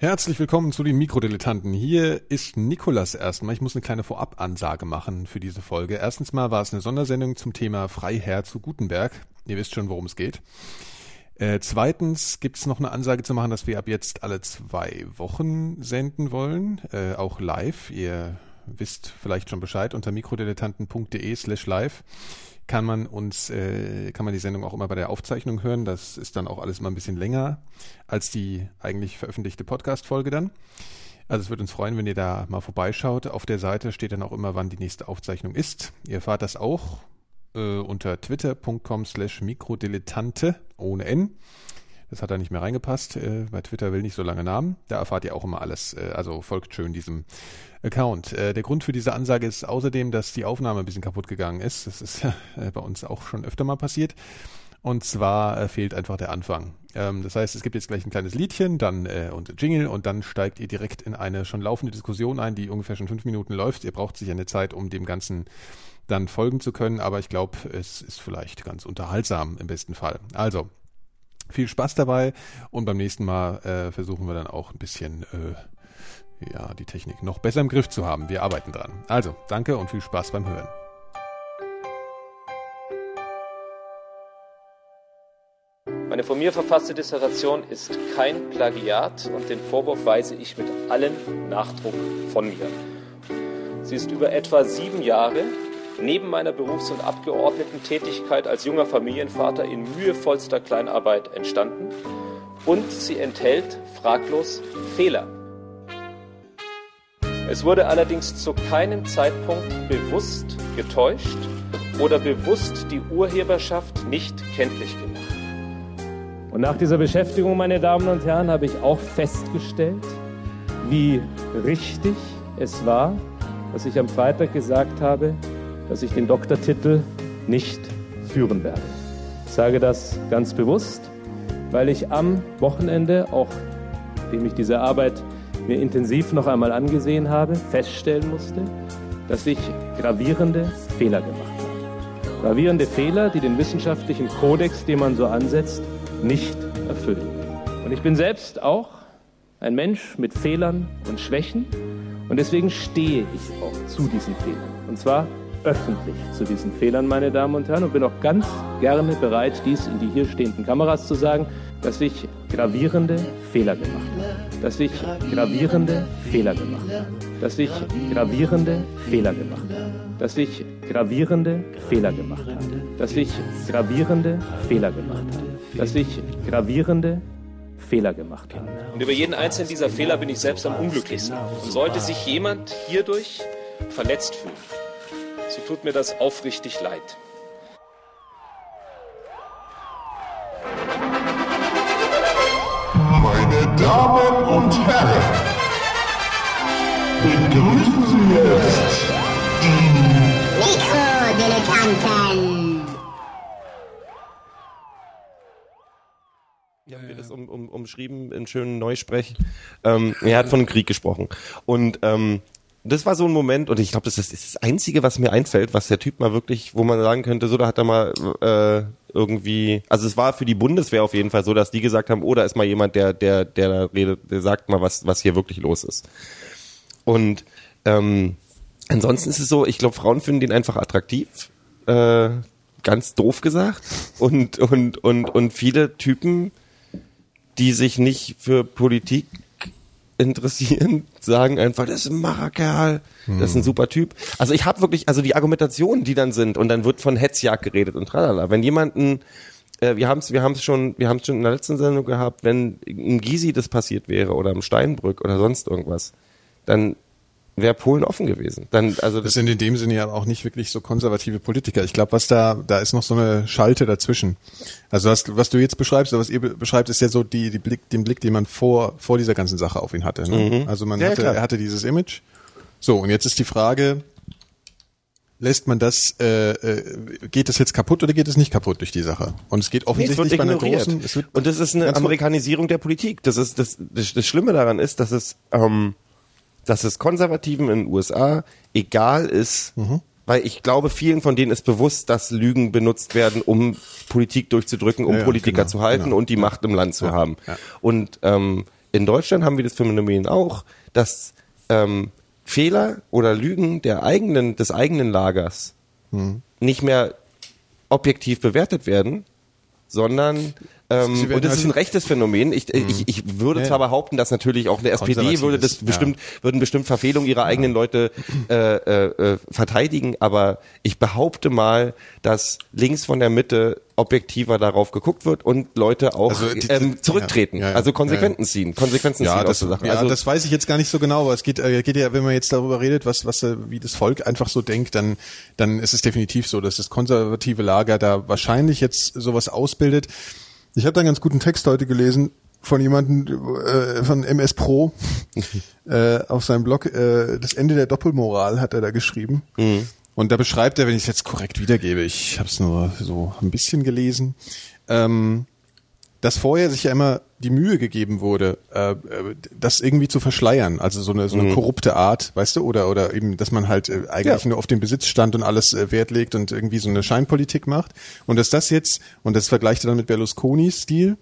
Herzlich willkommen zu den Mikrodilettanten. Hier ist Nikolas erstmal. Ich muss eine kleine Vorabansage machen für diese Folge. Erstens mal war es eine Sondersendung zum Thema Freiherr zu Gutenberg. Ihr wisst schon, worum es geht. Äh, zweitens gibt es noch eine Ansage zu machen, dass wir ab jetzt alle zwei Wochen senden wollen, äh, auch live. Ihr wisst vielleicht schon Bescheid unter mikrodilettanten.de slash live kann man uns, äh, kann man die Sendung auch immer bei der Aufzeichnung hören. Das ist dann auch alles mal ein bisschen länger als die eigentlich veröffentlichte Podcast-Folge dann. Also es würde uns freuen, wenn ihr da mal vorbeischaut. Auf der Seite steht dann auch immer, wann die nächste Aufzeichnung ist. Ihr erfahrt das auch äh, unter twitter.com slash mikrodilettante ohne N. Das hat da nicht mehr reingepasst. Äh, bei Twitter will nicht so lange Namen. Da erfahrt ihr auch immer alles. Äh, also folgt schön diesem Account. Äh, der Grund für diese Ansage ist außerdem, dass die Aufnahme ein bisschen kaputt gegangen ist. Das ist äh, bei uns auch schon öfter mal passiert. Und zwar äh, fehlt einfach der Anfang. Ähm, das heißt, es gibt jetzt gleich ein kleines Liedchen, dann äh, und Jingle und dann steigt ihr direkt in eine schon laufende Diskussion ein, die ungefähr schon fünf Minuten läuft. Ihr braucht sicher eine Zeit, um dem Ganzen dann folgen zu können, aber ich glaube, es ist vielleicht ganz unterhaltsam im besten Fall. Also, viel Spaß dabei und beim nächsten Mal äh, versuchen wir dann auch ein bisschen äh, ja, die Technik noch besser im Griff zu haben. Wir arbeiten dran. Also, danke und viel Spaß beim Hören. Meine von mir verfasste Dissertation ist kein Plagiat und den Vorwurf weise ich mit allem Nachdruck von mir. Sie ist über etwa sieben Jahre neben meiner Berufs- und Abgeordnetentätigkeit als junger Familienvater in mühevollster Kleinarbeit entstanden und sie enthält fraglos Fehler. Es wurde allerdings zu keinem Zeitpunkt bewusst getäuscht oder bewusst die Urheberschaft nicht kenntlich gemacht. Und nach dieser Beschäftigung, meine Damen und Herren, habe ich auch festgestellt, wie richtig es war, was ich am Freitag gesagt habe, dass ich den Doktortitel nicht führen werde. Ich sage das ganz bewusst, weil ich am Wochenende, auch nachdem ich diese Arbeit mir intensiv noch einmal angesehen habe, feststellen musste, dass ich gravierende Fehler gemacht habe. Gravierende Fehler, die den wissenschaftlichen Kodex, den man so ansetzt, nicht erfüllen. Und ich bin selbst auch ein Mensch mit Fehlern und Schwächen und deswegen stehe ich auch zu diesen Fehlern. Und zwar öffentlich zu diesen Fehlern, meine Damen und Herren, und bin auch ganz gerne bereit, dies in die hier stehenden Kameras zu sagen, dass ich gravierende Fehler gemacht habe. Dass ich gravierende Fehler gemacht habe. Dass ich gravierende Fehler gemacht habe. Dass ich gravierende Fehler gemacht habe. Dass ich gravierende Fehler gemacht habe. Dass ich gravierende Fehler gemacht habe. Und über jeden einzelnen dieser Fehler bin ich selbst am unglücklichsten. Und sollte sich jemand hierdurch verletzt fühlen, so tut mir das aufrichtig leid. Damen und Herren, begrüßen Sie jetzt die Mikrodilettanten. Ja, wird es um, um, umschrieben in schönen Neusprech. Ähm, er hat von Krieg gesprochen. Und ähm, das war so ein Moment, und ich glaube, das ist das Einzige, was mir einfällt, was der Typ mal wirklich, wo man sagen könnte, so, da hat er mal äh, irgendwie, also es war für die Bundeswehr auf jeden Fall so, dass die gesagt haben, oh, da ist mal jemand, der, der, der redet, der sagt mal, was, was hier wirklich los ist. Und ähm, ansonsten ist es so, ich glaube, Frauen finden den einfach attraktiv. Äh, ganz doof gesagt. Und, und, und, und viele Typen, die sich nicht für Politik interessieren, sagen einfach, das ist ein Macherkerl, das ist ein super Typ. Also ich habe wirklich, also die Argumentationen, die dann sind, und dann wird von Hetzjagd geredet und tralala. Wenn jemanden, äh, wir haben es wir haben's schon, wir haben es schon in der letzten Sendung gehabt, wenn im Gysi das passiert wäre oder im Steinbrück oder sonst irgendwas, dann wäre Polen offen gewesen. Dann, also Das sind in dem Sinne ja auch nicht wirklich so konservative Politiker. Ich glaube, was da, da ist noch so eine Schalte dazwischen. Also was, was du jetzt beschreibst, oder was ihr be- beschreibt, ist ja so die, die Blick, den Blick, den man vor, vor dieser ganzen Sache auf ihn hatte. Ne? Also man Mhm. Ja, hatte, er hatte dieses Image. So, und jetzt ist die Frage, lässt man das, äh, äh, geht das jetzt kaputt oder geht es nicht kaputt durch die Sache? Und es geht Nee, es offensichtlich bei einer großen, es wird, und das ist eine. Amerikanisierung der Politik. Das ist das, das, das Schlimme daran ist, dass es, ähm, dass es Konservativen in den USA egal ist, Mhm. weil ich glaube, vielen von denen ist bewusst, dass Lügen benutzt werden, um Politik durchzudrücken, um Ja, Politiker genau, zu halten genau. und die. Macht im Land zu Ja, haben. ja. Und ähm, in Deutschland haben wir das Phänomen auch, dass ähm, Fehler oder Lügen der eigenen, des eigenen Lagers Hm. nicht mehr objektiv bewertet werden, sondern ähm, und das halt- ist ein rechtes Phänomen. Ich, äh, ich, ich würde Ja, zwar ja. behaupten, dass natürlich auch eine SPD würde das ja. bestimmt, würden bestimmt Verfehlungen ihrer eigenen Leute äh, äh, äh, verteidigen, aber ich behaupte mal, dass links von der Mitte objektiver darauf geguckt wird und Leute auch Also die- ähm, zurücktreten, ja, ja, ja. also Konsequenzen Ja, ja. ziehen, Konsequenzen Ja, ziehen das, aus der ja also, das weiß ich jetzt gar nicht so genau, aber es geht, äh, geht ja, wenn man jetzt darüber redet, was, was, äh, wie das Volk einfach so denkt, dann, dann ist es definitiv so, dass das konservative Lager da wahrscheinlich jetzt sowas ausbildet. Ich habe da einen ganz guten Text heute gelesen von jemandem äh, von MS Pro äh, auf seinem Blog. Äh, das Ende der Doppelmoral hat er da geschrieben. Und da beschreibt er, wenn ich es jetzt korrekt wiedergebe, ich habe es nur so ein bisschen gelesen, ähm, dass vorher sich ja immer die Mühe gegeben wurde, äh, äh, das irgendwie zu verschleiern, also so eine, so eine korrupte Art, weißt du, oder oder eben, dass man halt äh, eigentlich Ja. nur auf den Besitzstand und alles äh, Wert legt und irgendwie so eine Scheinpolitik macht. Und dass das jetzt und das vergleicht er dann mit Berlusconis Stil,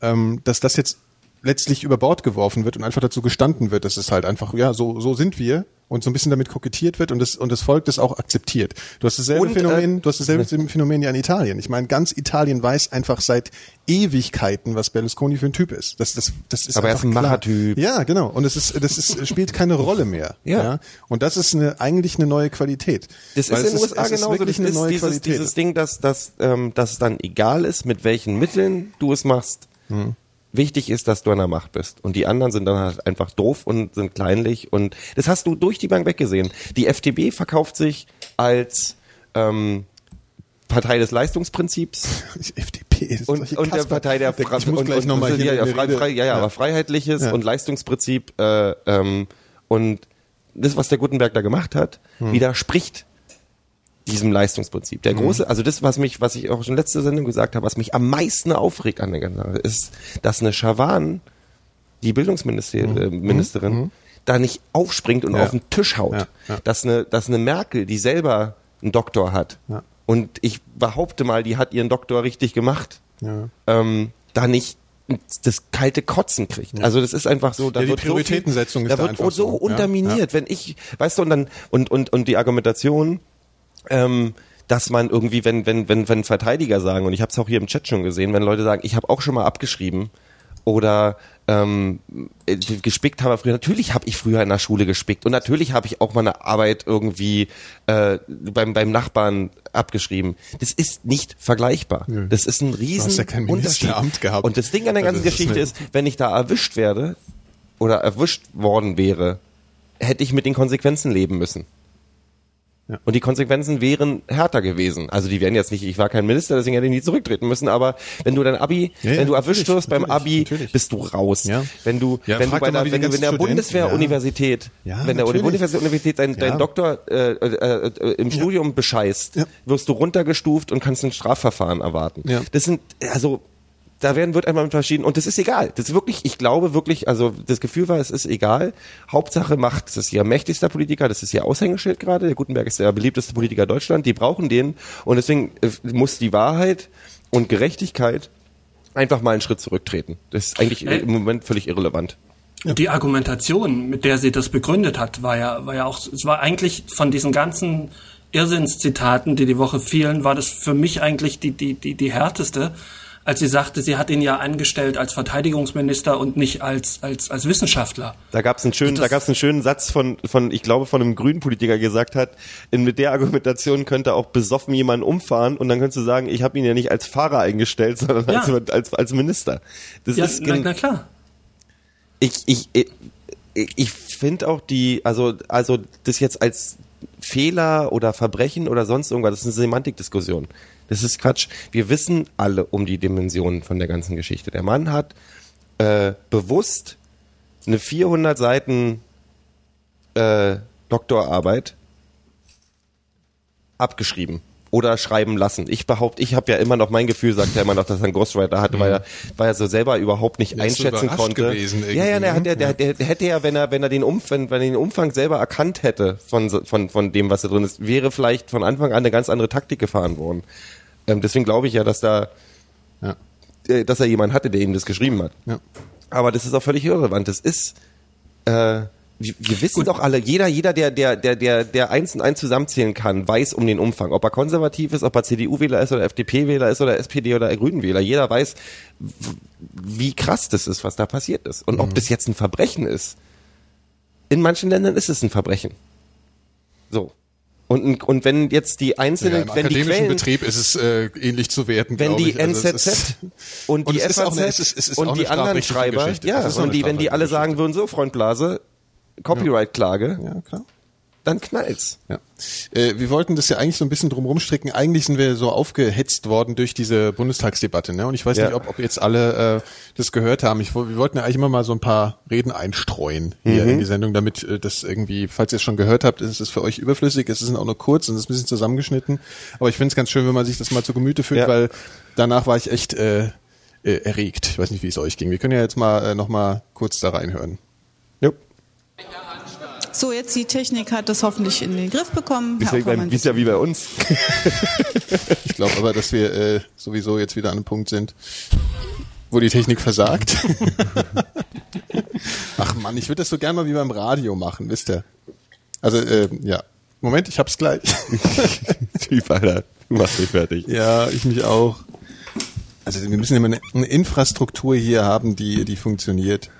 ähm, dass das jetzt letztlich über Bord geworfen wird und einfach dazu gestanden wird, dass es halt einfach, ja, so, so sind wir und so ein bisschen damit kokettiert wird und das, und das Volk das auch akzeptiert. Du hast dasselbe Und, äh, Phänomen, du hast dasselbe Phänomen ja in Italien. Ich meine, ganz Italien weiß einfach seit Ewigkeiten, was Berlusconi für ein Typ ist. Das, das, das ist Aber er einfach ist ein. Machertyp. Ja, genau. Und es ist, das ist, spielt keine Rolle mehr. Ja. Und das ist eine, eigentlich eine neue Qualität. Das Weil ist in den USA es ist genauso. wirklich Das eine neue dieses, Qualität. dieses Ding, dass, dass, ähm, dass es dann egal ist, mit welchen Mitteln du es machst. Hm. Wichtig ist, dass du an der Macht bist. Und die anderen sind dann halt einfach doof und sind kleinlich. Und das hast du durch die Bank weggesehen. Die FDP verkauft sich als ähm, Partei des Leistungsprinzips FDP ist und, und der Partei der Ich Fra- muss und, gleich und, hier ja, frei, frei, ja, ja, aber freiheitliches Ja. und Leistungsprinzip äh, ähm, und das, was der Gutenberg da gemacht hat, Hm. widerspricht diesem Leistungsprinzip. Der große, also das, was mich, was ich auch schon letzte Sendung gesagt habe, was mich am meisten aufregt an der ganzen Sache, ist, dass eine Schawan, die Bildungsministerin, äh, Ministerin, da nicht aufspringt und. Ja. auf den Tisch haut. Ja, ja. Dass eine, dass eine Merkel, die selber einen Doktor hat, und ich behaupte mal, die hat ihren Doktor richtig gemacht, ähm, da nicht das kalte Kotzen kriegt. Also das ist einfach so, da Ja, die wird so viel- Prioritätensetzung ist da da wird einfach so, so. Unterminiert, wenn ich, weißt du, und dann und und und die Argumentation, ähm, dass man irgendwie, wenn wenn wenn wenn Verteidiger sagen und ich habe es auch hier im Chat schon gesehen, wenn Leute sagen, ich habe auch schon mal abgeschrieben oder ähm, äh, gespickt haben wir früher. Natürlich habe ich früher in der Schule gespickt und natürlich habe ich auch mal eine Arbeit irgendwie äh, beim beim Nachbarn abgeschrieben. Das ist nicht vergleichbar. Nö. Das ist ein riesen hast ja kein. Ministeramt gehabt. Und das Ding an der Also ganzen ist Geschichte ist, wenn ich da erwischt werde oder erwischt worden wäre, hätte ich mit den Konsequenzen leben müssen. Ja. Und die Konsequenzen wären härter gewesen. Also die wären jetzt nicht, ich war kein Minister, deswegen hätte ich nie zurücktreten müssen, aber wenn du dein Abi, Ja, ja, wenn du erwischt wirst beim Abi, natürlich. bist du raus. Wenn du, wenn du bei der, wenn du in der Bundeswehr-Universität, wenn der. Bundeswehr-Universität dein, dein. Doktor äh, äh, äh, im Studium bescheißt, wirst du runtergestuft und kannst ein Strafverfahren erwarten. Das sind, also, da werden wird einmal unterschieden und das ist egal. Das ist wirklich, ich glaube wirklich, also das Gefühl war, es ist egal. Hauptsache Macht. Das ist ihr mächtigster Politiker, das ist ihr Aushängeschild gerade. Der Gutenberg ist der beliebteste Politiker Deutschland. Die brauchen den und deswegen äh, muss die Wahrheit und Gerechtigkeit einfach mal einen Schritt zurücktreten. Das ist eigentlich Äh. im Moment völlig irrelevant. Die Argumentation, mit der sie das begründet hat, war ja, war ja auch, es war eigentlich von diesen ganzen Irrsinnszitaten, die die Woche fielen, war das für mich eigentlich die, die, die, die härteste, als sie sagte, sie hat ihn ja angestellt als Verteidigungsminister und nicht als, als, als Wissenschaftler. Da gab es einen schönen, da gab's einen schönen Satz von, von, ich glaube, von einem grünen Politiker gesagt hat, in, mit der Argumentation könnte auch besoffen jemanden umfahren und dann könntest du sagen, ich habe ihn ja nicht als Fahrer eingestellt, sondern Ja. als, als, als Minister. Das Ja, ist na, na klar. ich, ich, ich, ich finde auch die, also, also das jetzt als Fehler oder Verbrechen oder sonst irgendwas, das ist eine Semantikdiskussion. Das ist Quatsch. Wir wissen alle um die Dimensionen von der ganzen Geschichte. Der Mann hat äh, bewusst eine 400 Seiten äh, Doktorarbeit abgeschrieben oder schreiben lassen. Ich behaupte, ich habe ja immer noch mein Gefühl, sagt er immer noch, dass er einen Ghostwriter hatte, weil er, weil er so selber überhaupt nicht so einschätzen konnte. gewesen ja, ja, irgendwie, der, der, ne? der, der, hätte ja, wenn er, wenn er den Umf wenn, er den Umfang selber erkannt hätte von, von, von dem, was da drin ist, wäre vielleicht von Anfang an eine ganz andere Taktik gefahren worden. Ähm, deswegen glaube ich ja, dass da, Ja. äh, dass er jemanden hatte, der ihm das geschrieben hat. Ja. Aber das ist auch völlig irrelevant. Das ist, äh, wir, wissen doch alle, jeder, jeder, der, der, der, der, der eins und eins zusammenzählen kann, weiß um den Umfang. Ob er konservativ ist, ob er CDU-Wähler ist oder FDP-Wähler ist oder SPD oder Grünen-Wähler. Jeder weiß, wie krass das ist, was da passiert ist. Und ob das jetzt ein Verbrechen ist. In manchen Ländern ist es ein Verbrechen. So. Und, und wenn jetzt die Ja, einzelnen, Im wenn die akademischen Quellen, Betrieb ist es äh, ähnlich zu werten, wenn die ich. Also NZZ ist- und die FAZ und die anderen Schreiber, ja, und die, wenn die alle sagen würden, so Freundblase, Copyright-Klage, Ja, klar. dann knallt's. Ja. Äh, wir wollten das ja eigentlich so ein bisschen drum rumstricken. Eigentlich sind wir so aufgehetzt worden durch diese Bundestagsdebatte. Ne? Und ich weiß Ja. nicht, ob, ob jetzt alle äh, das gehört haben. Ich, wir wollten ja eigentlich immer mal so ein paar Reden einstreuen hier Mhm. in die Sendung, damit äh, das irgendwie, falls ihr es schon gehört habt, ist es für euch überflüssig. Es ist auch nur kurz und es ist ein bisschen zusammengeschnitten. Aber ich finde es ganz schön, wenn man sich das mal zu Gemüte führt, Ja. weil danach war ich echt äh, äh, erregt. Ich weiß nicht, wie es euch ging. Wir können ja jetzt mal äh, noch mal kurz da reinhören. So, jetzt die Technik hat das hoffentlich in den Griff bekommen. Ist ja wie bei uns. Ich glaube aber, dass wir äh, sowieso jetzt wieder an einem Punkt sind, wo die Technik versagt. Ach Mann, ich würde das so gerne mal wie beim Radio machen, wisst ihr? Also, äh, ja. Moment, ich hab's gleich. Typ, Alter. Du machst mich fertig. ja, ich mich auch. Also wir müssen immer eine, eine Infrastruktur hier haben, die, die funktioniert.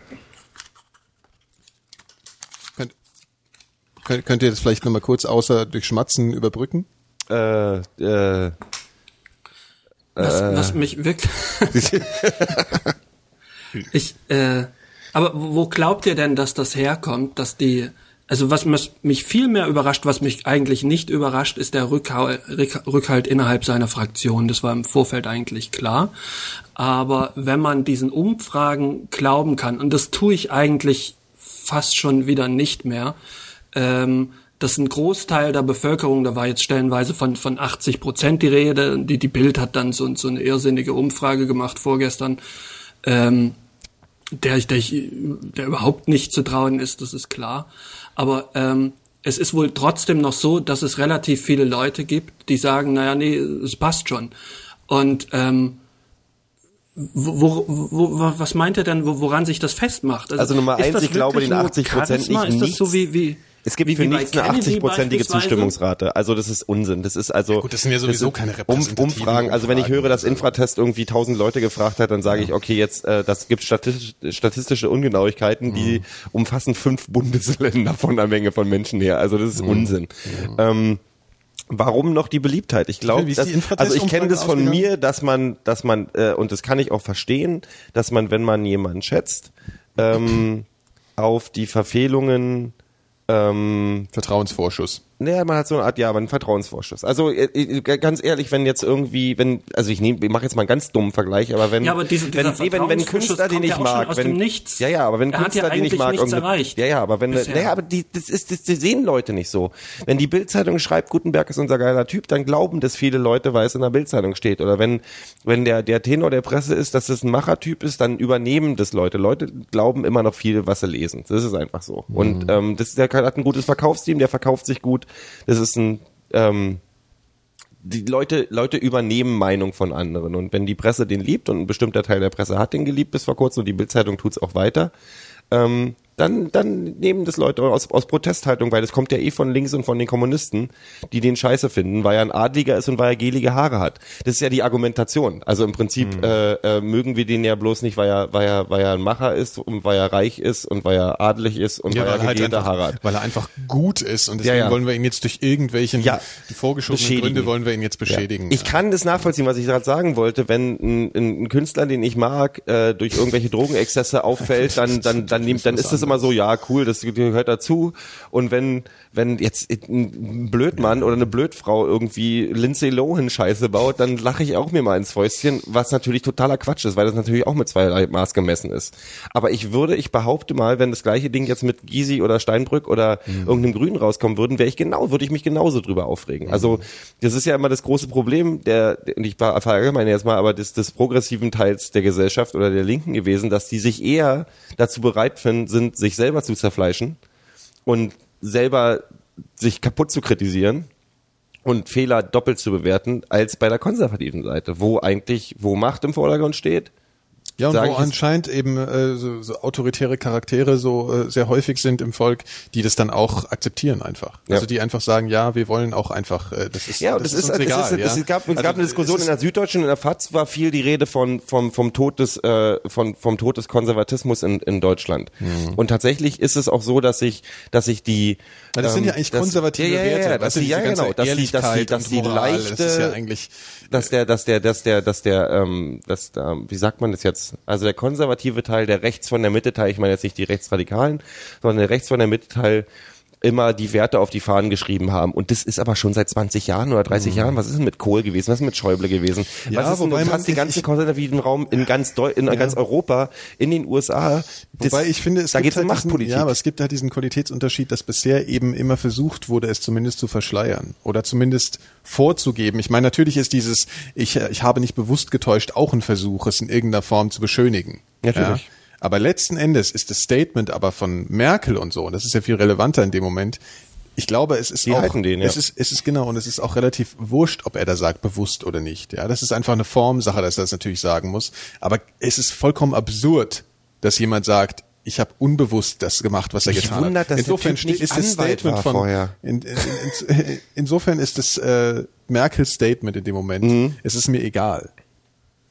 Könnt, könnt ihr das vielleicht nochmal kurz außer durch Schmatzen überbrücken? Äh, äh, Was, was mich wirklich. ich, äh, aber wo glaubt ihr denn, dass das herkommt, dass die, also was mich viel mehr überrascht, was mich eigentlich nicht überrascht, ist der Rückhalt, Rückhalt innerhalb seiner Fraktion. Das war im Vorfeld eigentlich klar. Aber wenn man diesen Umfragen glauben kann, und das tue ich eigentlich fast schon wieder nicht mehr, ähm, dass ein Großteil der Bevölkerung, da war jetzt stellenweise von, von 80 Prozent die Rede, die, die Bild hat dann so, so eine irrsinnige Umfrage gemacht vorgestern, ähm, der, ich- der, ich, der überhaupt nicht zu trauen ist, das ist klar. Aber ähm, es ist wohl trotzdem noch so, dass es relativ viele Leute gibt, die sagen, naja, nee, es passt schon. Und ähm, wo, wo, wo, was meint er denn, wo- woran sich das festmacht? Also Nummer ist eins, ich glaube, den nur 80% Charisma? nicht Ist das so wie, wie es gibt wie, für wie nichts eine Kennedy 80-prozentige beispielsweise? Zustimmungsrate. Also das ist Unsinn. Das ist also. gut, das sind ja sowieso sind keine um, repräsentativen Umfragen. Also wenn ich höre, dass Infratest irgendwie 1000 Leute gefragt hat, dann sage ich, okay, jetzt, äh, das gibt statistisch, statistische Ungenauigkeiten, die umfassen fünf Bundesländer von der Menge von Menschen her. Also das ist Unsinn. Ähm, Warum noch die Beliebtheit? Ich glaube, also ich kenne das von mir, dass man, dass man äh, und das kann ich auch verstehen, dass man, wenn man jemanden schätzt, ähm, auf die Verfehlungen ähm, Vertrauensvorschuss. Naja, man hat so eine Art, ja, aber einen Vertrauensvorschuss. Also äh, äh, ganz ehrlich, wenn jetzt irgendwie, wenn, also ich nehme, ich mache jetzt mal einen ganz dummen Vergleich, aber wenn, Ja, aber diese- wenn, nee, wenn, wenn Künstler, den ich mag, aus wenn, dem Nichts. ja, ja, aber wenn Er hat ja Künstler, den ich mag, erreicht ja, ja, aber wenn, bisher. naja, aber die, das ist, das, das sehen Leute nicht so. Wenn die Bildzeitung schreibt, Gutenberg ist unser geiler Typ, dann glauben das viele Leute, weil es in der Bildzeitung steht. Oder wenn, wenn der, der Tenor der Presse ist, dass es ein Machertyp ist, dann übernehmen das Leute. Leute glauben immer noch viel, was sie lesen. Das ist einfach so. Und ähm, das, der hat ein gutes Verkaufsteam, der verkauft sich gut. Das ist ein ähm, die Leute, Leute übernehmen Meinung von anderen. Und wenn die Presse den liebt und ein bestimmter Teil der Presse hat den geliebt bis vor kurzem und die Bildzeitung tut's auch weiter, ähm, dann, dann nehmen das Leute aus, aus Protesthaltung, weil das kommt ja eh von links und von den Kommunisten, die den Scheiße finden, weil er ein Adliger ist und weil er gelige Haare hat. Das ist ja die Argumentation. Also im Prinzip äh, äh, mögen wir den ja bloß nicht, weil er, weil er, weil er ein Macher ist und weil er reich ist und weil er adelig ist und weil er halt einfach, Haare hat. weil er einfach gut ist und deswegen Ja, ja. wollen wir ihn jetzt durch irgendwelchen Ja, vorgeschobenen beschädigen. Gründe wollen wir ihn jetzt beschädigen. Ich kann das nachvollziehen, was ich gerade sagen wollte. Wenn ein, ein, Künstler, den ich mag, äh, durch irgendwelche Drogenexzesse auffällt, dann dann dann nimmt, dann ist das immer so, ja cool, das gehört dazu. Und wenn wenn jetzt ein Blödmann oder eine Blödfrau irgendwie Lindsay Lohan Scheiße baut, dann lache ich auch mir mal ins Fäustchen, was natürlich totaler Quatsch ist, weil das natürlich auch mit zweierlei Maß gemessen ist. Aber ich würde, ich behaupte mal, wenn das gleiche Ding jetzt mit Gysi oder Steinbrück oder irgendeinem Grünen rauskommen würden, wäre ich genau, würde ich mich genauso drüber aufregen. Also das ist ja immer das große Problem der, und ich verallgemeine jetzt mal, aber des, des progressiven Teils der Gesellschaft oder der Linken gewesen, dass die sich eher dazu bereit finden, sind, sich selber zu zerfleischen und selber sich kaputt zu kritisieren und Fehler doppelt zu bewerten, als bei der konservativen Seite, wo eigentlich, wo Macht im Vordergrund steht Ja, und wo ich anscheinend eben äh, so, so autoritäre Charaktere so äh, sehr häufig sind im Volk, die das dann auch akzeptieren einfach. Ja. Also die einfach sagen, ja, wir wollen auch einfach, äh, das ist Ja, und das, ist, uns das egal. ist, ja? es gab, es Also, gab eine Diskussion in ist- der Süddeutschen, in der FAZ war viel die Rede von, vom, vom Tod des, äh, von, vom Tod des Konservatismus in, in Deutschland. Mhm. Und tatsächlich ist es auch so, dass sich, dass sich die, Na, das sind ähm, ja eigentlich dass- konservative ja, ja, ja, Werte. dass die, ja, genau, dass die, dass die, dass die leichte, das ist ja eigentlich dass der, dass der, dass der, dass der, ähm, dass der, wie sagt man das jetzt? Also der konservative Teil, der rechts von der Mitte Teil, ich meine jetzt nicht die Rechtsradikalen, sondern der rechts von der Mitte Teil immer die Werte auf die Fahnen geschrieben haben. Und das ist aber schon seit 20 Jahren oder 30 Jahren. Was ist denn mit Kohl gewesen? Was ist denn mit Schäuble gewesen? Mhm. Ja, Was ist denn, du hast den ganzen konservativen Raum in ganz, Deu in ganz Europa, in den USA. Das, Wobei ich finde, es da gibt geht's um halt diesen, Machtpolitik. ja, aber es gibt halt diesen Qualitätsunterschied, dass bisher eben immer versucht wurde, es zumindest zu verschleiern oder zumindest vorzugeben. Ich meine, natürlich ist dieses, ich, ich habe nicht bewusst getäuscht, auch ein Versuch, es in irgendeiner Form zu beschönigen. Natürlich. Ja? Aber letzten Endes ist das Statement aber von Merkel und so, und das ist ja viel relevanter in dem Moment, ich glaube, es ist Die auch, den, ja. es ist, es ist genau, und es ist auch relativ wurscht, ob er da sagt, bewusst oder nicht. Ja, das ist einfach eine Formsache, dass er das natürlich sagen muss. Aber es ist vollkommen absurd, dass jemand sagt, ich habe unbewusst das gemacht, was er Mich getan wundert, hat. Insofern ist das Statement von vorher. In, in, in, insofern ist das äh, Merkels Statement in dem Moment. Es ist mir egal.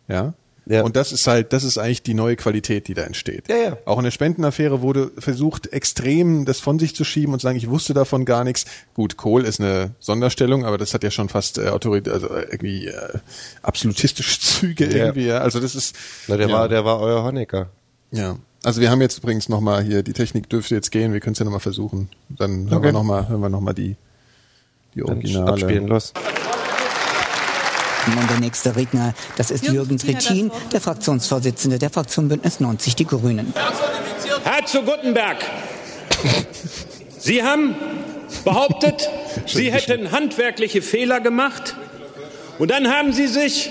Ja. Ja. Und das ist halt, das ist eigentlich die neue Qualität, die da entsteht. Ja, ja. Auch in der Spendenaffäre wurde versucht, extrem das von sich zu schieben und zu sagen, ich wusste davon gar nichts. Gut, Kohl ist eine Sonderstellung, aber das hat ja schon fast äh, Autorität, also äh, irgendwie äh, absolutistische Züge Ja. irgendwie. Ja. Also das ist. Na, der ja. war, der war euer Honecker. Ja. Also wir haben jetzt übrigens nochmal hier, die Technik dürfte jetzt gehen, wir können es ja nochmal versuchen. Dann hören Okay. wir nochmal, hören wir noch mal die, die Dann Originale. abspielen, los. Und der nächste Redner, das ist Jürgen Jürgen Trittin der Fraktionsvorsitzende der Fraktion Bündnis 90 Die Grünen. Herr zu Guttenberg, Sie haben behauptet, Sie hätten handwerkliche Fehler gemacht. Und dann haben Sie sich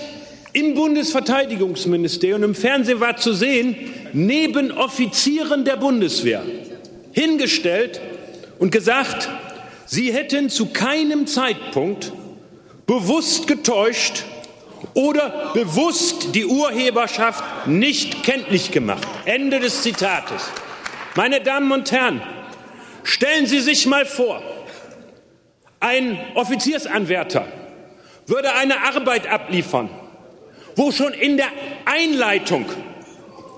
im Bundesverteidigungsministerium, im Fernsehen war zu sehen, neben Offizieren der Bundeswehr hingestellt und gesagt, Sie hätten zu keinem Zeitpunkt bewusst getäuscht oder bewusst die Urheberschaft nicht kenntlich gemacht. Ende des Zitates. Meine Damen und Herren, stellen Sie sich mal vor, ein Offiziersanwärter würde eine Arbeit abliefern, wo schon in der Einleitung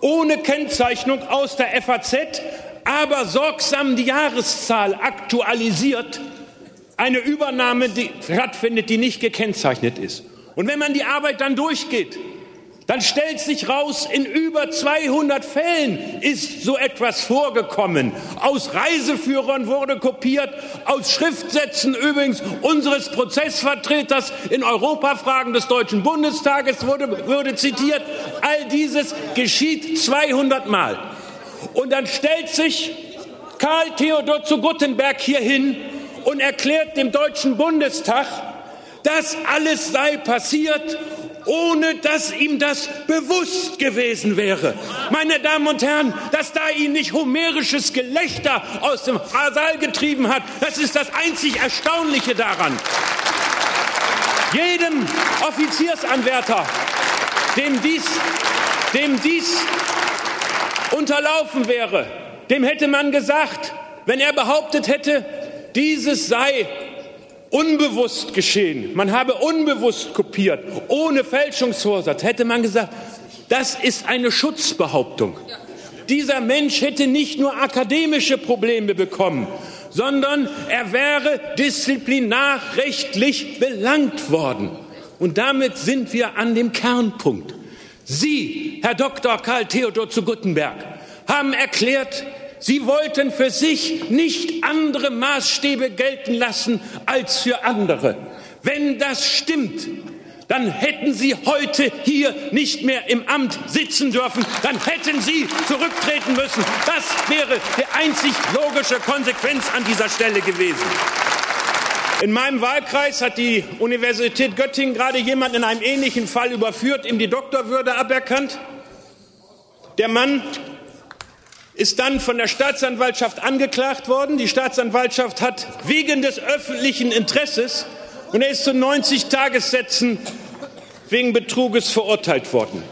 ohne Kennzeichnung aus der FAZ, aber sorgsam die Jahreszahl aktualisiert, eine Übernahme die stattfindet, die nicht gekennzeichnet ist. Und wenn man die Arbeit dann durchgeht, dann stellt sich raus, in über 200 Fällen ist so etwas vorgekommen. Aus Reiseführern wurde kopiert, aus Schriftsätzen übrigens unseres Prozessvertreters in Europafragen des Deutschen Bundestages wurde, wurde zitiert. All dieses geschieht 200 Mal. Und dann stellt sich Karl Theodor zu Guttenberg hier hin und erklärt dem Deutschen Bundestag, das alles sei passiert, ohne dass ihm das bewusst gewesen wäre. Meine Damen und Herren, dass da ihn nicht homerisches Gelächter aus dem Saal getrieben hat, das ist das einzig Erstaunliche daran. Jedem Offiziersanwärter, dem dies, dem dies unterlaufen wäre, dem hätte man gesagt, wenn er behauptet hätte, dieses sei unbewusst geschehen, man habe unbewusst kopiert, ohne Fälschungsvorsatz, hätte man gesagt, das ist eine Schutzbehauptung. Dieser Mensch hätte nicht nur akademische Probleme bekommen, sondern er wäre disziplinarrechtlich belangt worden. Und damit sind wir an dem Kernpunkt. Sie, Herr Dr. Karl Theodor zu Guttenberg, haben erklärt, Sie wollten für sich nicht andere Maßstäbe gelten lassen als für andere. Wenn das stimmt, dann hätten Sie heute hier nicht mehr im Amt sitzen dürfen, dann hätten Sie zurücktreten müssen. Das wäre die einzig logische Konsequenz an dieser Stelle gewesen. In meinem Wahlkreis hat die Universität Göttingen gerade jemanden in einem ähnlichen Fall überführt, ihm die Doktorwürde aberkannt. Der Mann ist dann von der Staatsanwaltschaft angeklagt worden. Die Staatsanwaltschaft hat wegen des öffentlichen Interesses und er ist zu 90 Tagessätzen wegen Betruges verurteilt worden.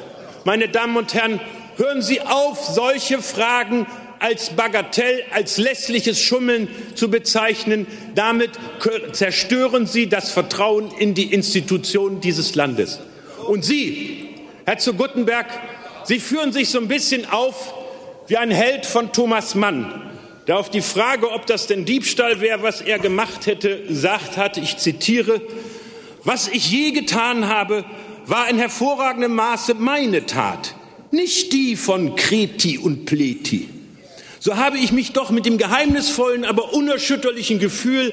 Meine Damen und Herren, Hören Sie auf, solche Fragen als Bagatell, als lässliches Schummeln zu bezeichnen. Damit zerstören Sie das Vertrauen in die Institutionen dieses Landes. Und Sie, Herr zu Guttenberg, Sie führen sich so ein bisschen auf wie ein Held von Thomas Mann, der auf die Frage, ob das denn Diebstahl wäre, was er gemacht hätte, sagt hat, ich zitiere, was ich je getan habe, war in hervorragendem Maße meine Tat, nicht die von Kreti und Pleti. So habe ich mich doch mit dem geheimnisvollen, aber unerschütterlichen Gefühl,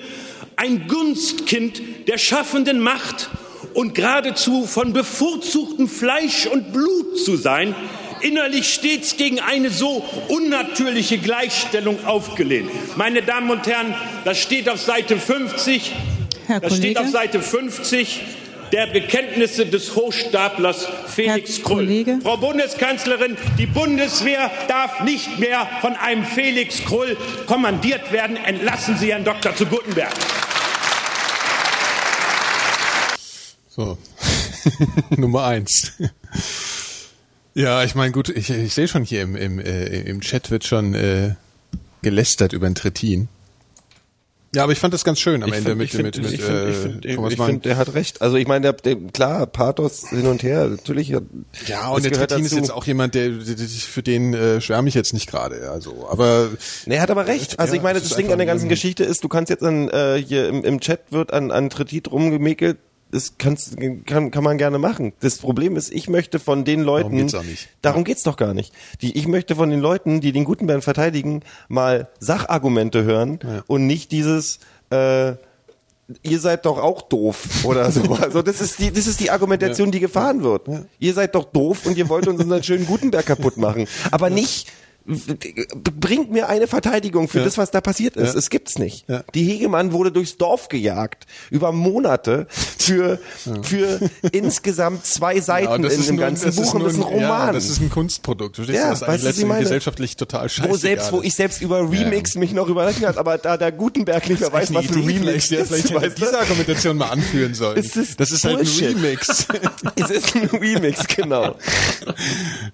ein Gunstkind der schaffenden Macht und geradezu von bevorzugtem Fleisch und Blut zu sein, innerlich stets gegen eine so unnatürliche Gleichstellung aufgelehnt. Meine Damen und Herren, das steht auf Seite 50. Herr das steht Kollege? auf Seite 50 der Bekenntnisse des Hochstaplers Felix Herr Krull. Kollege? Frau Bundeskanzlerin, die Bundeswehr darf nicht mehr von einem Felix Krull kommandiert werden. Entlassen Sie Herrn Dr. zu Guttenberg. So. Nummer eins. Ja, ich meine, gut, ich, ich sehe schon hier im, im, äh, im Chat wird schon äh, gelästert über den Trittin. Ja, aber ich fand das ganz schön am Ich Ende find- mit, ich find- mit, mit ich find- ich äh, find- Thomas ich finde, der hat recht. Also ich meine, der, der, klar, Pathos hin und her, natürlich. Ja, und der Trittin ist jetzt auch jemand, der, für den äh, schwärme ich jetzt nicht gerade. Also, aber Nee, er hat aber recht. Also Ja, ich meine, das das Ding an der ganzen Geschichte ist, du kannst jetzt an äh, hier im, im Chat wird an an Tritit rumgemäkelt. Das kannst, kann, kann man gerne machen. Das Problem ist, ich möchte von den Leuten, geht's auch nicht. darum geht's doch gar nicht. Die, ich möchte von den Leuten, die den Gutenberg verteidigen, mal Sachargumente hören Ja. und nicht dieses, äh, ihr seid doch auch doof oder so. Also das ist die, das ist die Argumentation, die gefahren wird. Ihr seid doch doof und ihr wollt uns unseren schönen Gutenberg kaputt machen. Aber nicht, bringt mir eine Verteidigung für Ja. das, was da passiert ist. Ja. Es gibt's nicht. Ja. Die Hegemann wurde durchs Dorf gejagt. Über Monate für, für insgesamt zwei Seiten und in ist dem ganzen ist Buch und nur das ist ein ein- Roman. das ist ein Kunstprodukt. Verstehst Ja, du, das ist du, eigentlich gesellschaftlich total scheiße. wo selbst, wo ich selbst über Remix mich noch überrechnet hat, aber da der Gutenberg nicht mehr weiß, was ein Remix ist, vielleicht weißt du? diese Argumentation mal anführen sollen. Ist das ist halt ein Bullshit. Remix. es ist ein Remix, genau.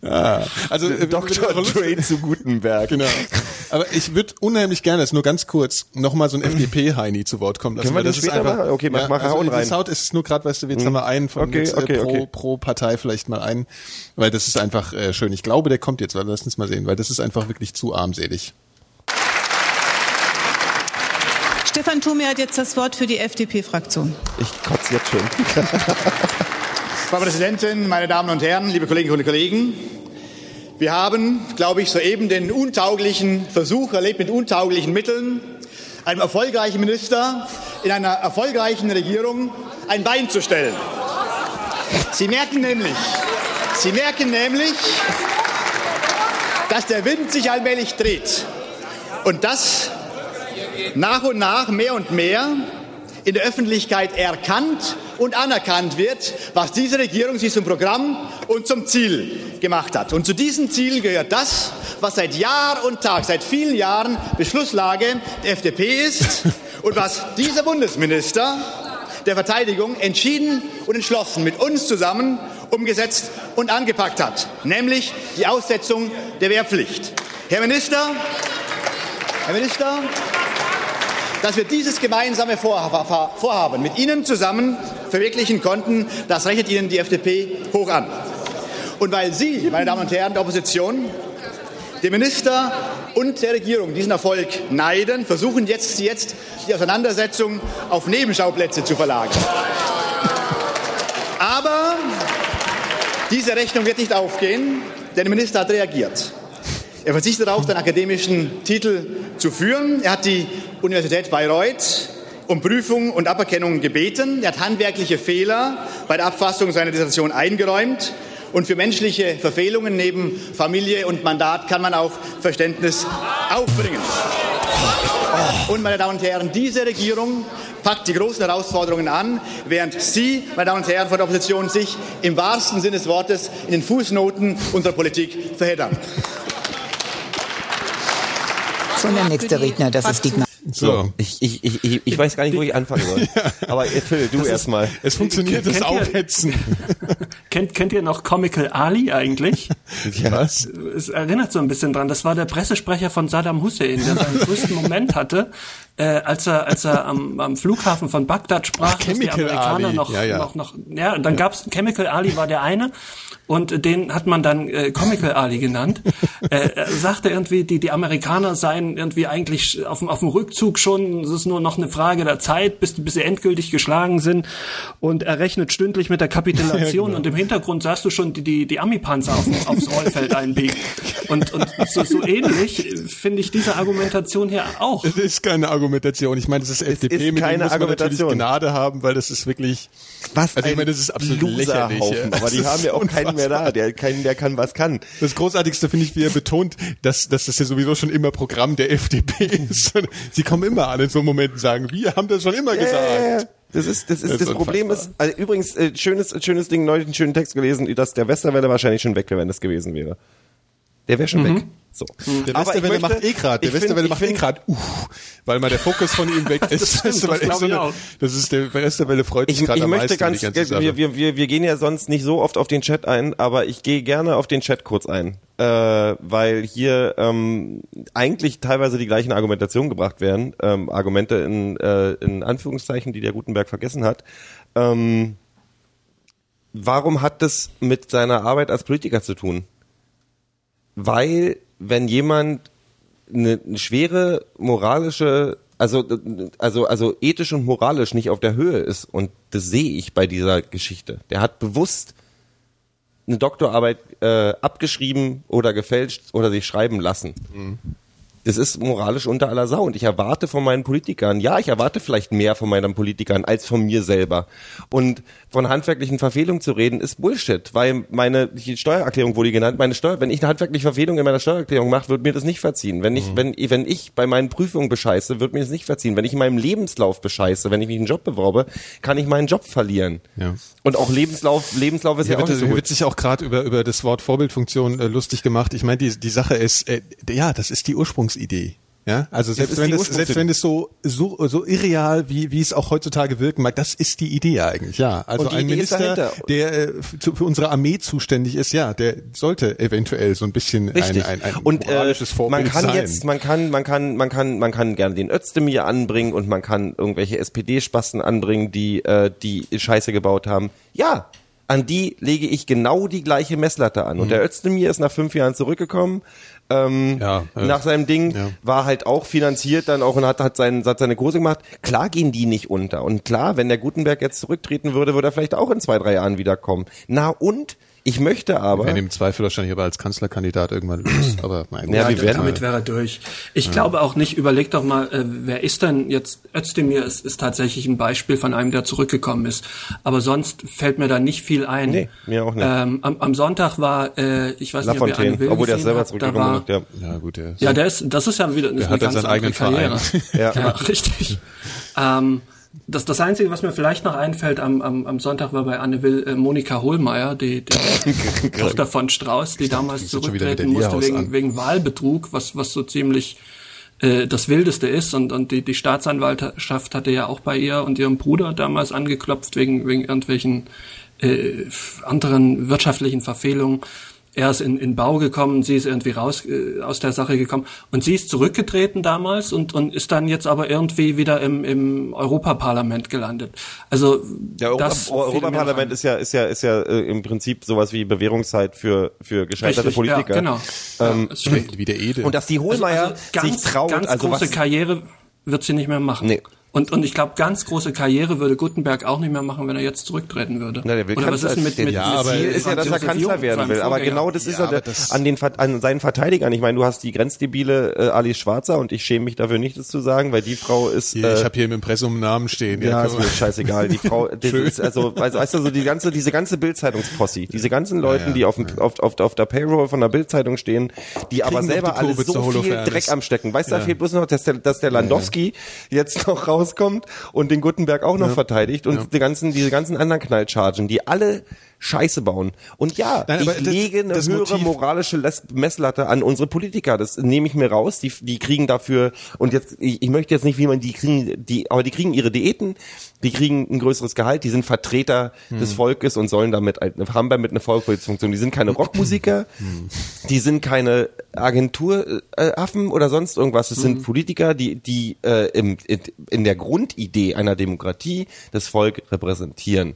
ja. Also Dr. Dre zu Gutenberg. Genau. Aber ich würde unheimlich gerne, jetzt nur ganz kurz, nochmal so ein FDP-Heini zu Wort kommen lassen. Können wir das das ist einfach, machen? Okay, mach- mach, also rein. Sound ist nur gerade, weißt du, jetzt haben wir einen von Okay, jetzt, äh, okay, pro, okay. pro Partei vielleicht mal einen, weil das ist einfach äh, schön. Ich glaube, der kommt jetzt, weil lass uns mal sehen, weil das ist einfach wirklich zu armselig. Stefan Thome hat jetzt das Wort für die FDP-Fraktion. Ich kotze jetzt schon. Frau Präsidentin, meine Damen und Herren, liebe Kolleginnen und Kollegen! Wir haben, glaube ich, soeben den untauglichen Versuch erlebt, mit untauglichen Mitteln einem erfolgreichen Minister in einer erfolgreichen Regierung ein Bein zu stellen. Sie merken nämlich, Sie merken nämlich, dass der Wind sich allmählich dreht und dass nach und nach mehr und mehr in der Öffentlichkeit erkannt und anerkannt wird, was diese Regierung sich zum Programm und zum Ziel gemacht hat. Und zu diesem Ziel gehört das, was seit Jahr und Tag, seit vielen Jahren Beschlusslage der FDP ist und was dieser Bundesminister der Verteidigung entschieden und entschlossen mit uns zusammen umgesetzt und angepackt hat, nämlich die Aussetzung der Wehrpflicht. Herr Minister, Herr Minister, dass wir dieses gemeinsame Vorha- Vorhaben mit Ihnen zusammen verwirklichen konnten, das rechnet Ihnen die FDP hoch an. Und weil Sie, meine Damen und Herren der Opposition, dem Minister und der Regierung diesen Erfolg neiden, versuchen jetzt, Sie jetzt die Auseinandersetzung auf Nebenschauplätze zu verlagern. Aber diese Rechnung wird nicht aufgehen, denn der Minister hat reagiert. Er verzichtet darauf, den akademischen Titel zu führen. Er hat die Universität Bayreuth um Prüfung und Aberkennung gebeten. Er hat handwerkliche Fehler bei der Abfassung seiner Dissertation eingeräumt. Und für menschliche Verfehlungen neben Familie und Mandat kann man auch Verständnis aufbringen. Und meine Damen und Herren, diese Regierung packt die großen Herausforderungen an, während Sie, meine Damen und Herren von der Opposition, sich im wahrsten Sinne des Wortes in den Fußnoten unserer Politik verheddern. So, der nächste Redner, das ist Dietmar. So. Ich, ich, ich, ich, ich weiß gar nicht, wo ich anfangen soll. Aber äh, Phil, du erstmal. Es funktioniert das Kennt ihr- Aufhetzen. Kennt, kennt ihr noch Comical Ali eigentlich? Was? Es erinnert so ein bisschen dran. Das war der Pressesprecher von Saddam Hussein, der seinen größten Moment hatte, äh, als er, als er am, am Flughafen von Bagdad sprach, Ach, dass die Amerikaner Ali. noch, Ja, ja. noch, noch, ja, und dann gab's Chemical Ali war der eine und den hat man dann äh, Comical Ali genannt. äh, er sagte irgendwie, die, die Amerikaner seien irgendwie eigentlich auf dem, auf dem Rückzug schon, es ist nur noch eine Frage der Zeit, bis, bis sie endgültig geschlagen sind und er rechnet stündlich mit der Kapitulation genau. und im Hintergrund sahst du schon die, die, die Ami-Panzer auf, aufs Rollfeld einbiegen. Und, und so, so ähnlich äh, finde ich diese Argumentation hier auch. Das ist keine Argumentation. Ich meine, das ist FDP, ist mit keine muss man natürlich Argumentation. Gnade haben, weil das ist wirklich, Was also ich ein meine, das ist absolut lächerlich. Ja. Aber die haben ja auch keinen mehr da, der, keinen, der kann, was kann. Das Großartigste finde ich, wie er betont, dass, dass das ja sowieso schon immer Programm der FDP ist. Sie kommen immer an in so Momenten und sagen, wir haben das schon immer ja. gesagt. Das ist, das ist, Das das, ist Problem ist, also übrigens, äh, schönes, schönes Ding, neulich einen schönen Text gelesen, dass der Westerwelle wahrscheinlich schon weg wäre, wenn das gewesen wäre. Der wäre schon weg. So. Der Aber ich Westerwelle macht eh gerade, der Westerwelle macht eh gerade, uh, weil mal der Fokus von ihm weg ist. stimmt, das echt glaub so eine, das ist der Westerwelle freut sich Ich, gerade am möchte meisten ganz, die ganze wir, wir, wir, wir gehen ja sonst nicht so oft auf den Chat ein, aber ich gehe gerne auf den Chat kurz ein, äh, weil hier ähm, eigentlich teilweise die gleichen Argumentationen gebracht werden, ähm, Argumente in, äh, in Anführungszeichen, die der Gutenberg vergessen hat. Ähm, warum hat das mit seiner Arbeit als Politiker zu tun? Weil, wenn jemand eine, schwere moralische, also, also, also ethisch und moralisch nicht auf der Höhe ist, und das sehe ich bei dieser Geschichte. Der hat bewusst eine Doktorarbeit äh, abgeschrieben oder gefälscht oder sich schreiben lassen. Das ist moralisch unter aller Sau. Und ich erwarte von meinen Politikern, ja, ich erwarte vielleicht mehr von meinen Politikern als von mir selber. Und von handwerklichen Verfehlungen zu reden, ist Bullshit, weil meine Steuererklärung wurde genannt. Meine Steuer, wenn ich eine handwerkliche Verfehlung in meiner Steuererklärung mache, wird mir das nicht verziehen. Wenn ich, wenn, wenn ich bei meinen Prüfungen bescheiße, wird mir das nicht verziehen. Wenn ich in meinem Lebenslauf bescheiße, wenn ich mich einen Job bewerbe, kann ich meinen Job verlieren. Ja. Und auch Lebenslauf, Lebenslauf ist ja, Hier auch nicht so wird sich auch gerade über, über das Wort Vorbildfunktion äh, lustig gemacht. Ich meine, die, die Sache ist, äh, ja, das ist die Ursprungsidee. Ja, also selbst wenn es selbst wenn es so so so irreal wie wie es auch heutzutage wirken mag, das ist die Idee eigentlich. Ja, also ein Idee ist Minister, der äh, für, für unsere Armee zuständig ist, ja, der sollte eventuell so ein bisschen ein, Richtig. ein, ein und moralisches äh, Vorbild man kann sein. jetzt, man kann, man kann, man kann, man kann gerne den Özdemir anbringen und man kann irgendwelche SPD-Spasten anbringen, die äh, die Scheiße gebaut haben. Ja, an die lege ich genau die gleiche Messlatte an. Mhm. Und der Özdemir ist nach fünf Jahren zurückgekommen. Ähm, Ja, äh, nach seinem Ding ja. war halt auch finanziert dann auch und hat, hat, seinen, hat seine Kurse gemacht. Klar gehen die nicht unter. Und klar, wenn der Gutenberg jetzt zurücktreten würde, würde er vielleicht auch in zwei, drei Jahren wiederkommen. Na und? Ich möchte aber. wenn im Zweifel wahrscheinlich aber als Kanzlerkandidat irgendwann löst. Aber mein Ja, Gott. wir werden- damit wäre er durch. Ich glaube auch nicht, überleg doch mal, äh, wer ist denn jetzt, Özdemir ist, ist tatsächlich ein Beispiel von einem, der zurückgekommen ist. Aber sonst fällt mir da nicht viel ein. Nee, mir auch nicht. Ähm, am, am Sonntag war, äh, ich weiß nicht, ob ihr Lafontaine, eine Will obwohl der selber zurückgekommen ist. Ja. ja gut, der Ja, der ist, das ist ja wieder eine hat ganz seinen eigenen Karriere. Verein. Ja. ja. richtig. ähm, das, das Einzige, was mir vielleicht noch einfällt, am, am, am Sonntag war bei Anne Will äh, Monika Hohlmeier, die, die Tochter von Strauß, die damals zurücktreten musste wegen, an. wegen Wahlbetrug, was, was so ziemlich äh, das Wildeste ist. Und, und die, die Staatsanwaltschaft hatte ja auch bei ihr und ihrem Bruder damals angeklopft wegen, wegen irgendwelchen äh, anderen wirtschaftlichen Verfehlungen. Er ist in, in Bau gekommen, sie ist irgendwie raus äh, aus der Sache gekommen und sie ist zurückgetreten damals und, und ist dann jetzt aber irgendwie wieder im, im Europaparlament gelandet. Also Ja, Europa, das Europaparlament ist ja ist ja ist ja äh, im Prinzip sowas wie Bewährungszeit für für gescheiterte Richtig, Politiker. Ja, genau. Ähm, ja, wie der Ede. Und dass die Hohlmeier ganz, sich traut, ganz also große was, Karriere wird sie nicht mehr machen. Nee. Und, und ich glaube, ganz große Karriere würde Gutenberg auch nicht mehr machen, wenn er jetzt zurücktreten würde. Na, der will Oder was ist denn mit, mit, Ja, mit aber Ziel ist ja, dass er Kanzler Jung, werden will. Aber genau das ist Ja, ja, das- an den an seinen Verteidigern. Ich meine, du hast die grenzdebile äh, Alice Schwarzer und ich schäme mich dafür nicht, das zu sagen, weil die Frau ist. hier, äh, ich habe hier im Impressum einen Namen stehen. ja, kann ist mir scheißegal. Die Frau, das Schön. ist also, also, weißt du, so die ganze, diese ganze Bildzeitungsposse, diese ganzen Leuten, ja, die auf, dem, auf, auf, auf der Payroll von der Bildzeitung stehen, die aber selber alles so viel. Dreck am Stecken. Weißt du, da Ja. fehlt bloß noch, dass der, dass der Landowski jetzt noch rauskommt und den Gutenberg auch noch verteidigt und die ganzen, diese ganzen anderen Knallchargen, die alle Scheiße bauen. Und ja, Nein, ich lege eine höhere Motiv- moralische Messlatte an unsere Politiker. Das nehme ich mir raus. Die, die kriegen dafür, und jetzt, ich, ich möchte jetzt nicht, wie man die kriegen, die, aber die kriegen ihre Diäten, die kriegen ein größeres Gehalt, die sind Vertreter Hm. des Volkes und sollen damit, haben damit eine Volksfunktion. Die sind keine Rockmusiker, Hm. die sind keine Agenturaffen oder sonst irgendwas. Es Hm. sind Politiker, die, die äh, im, in der Grundidee einer Demokratie das Volk repräsentieren.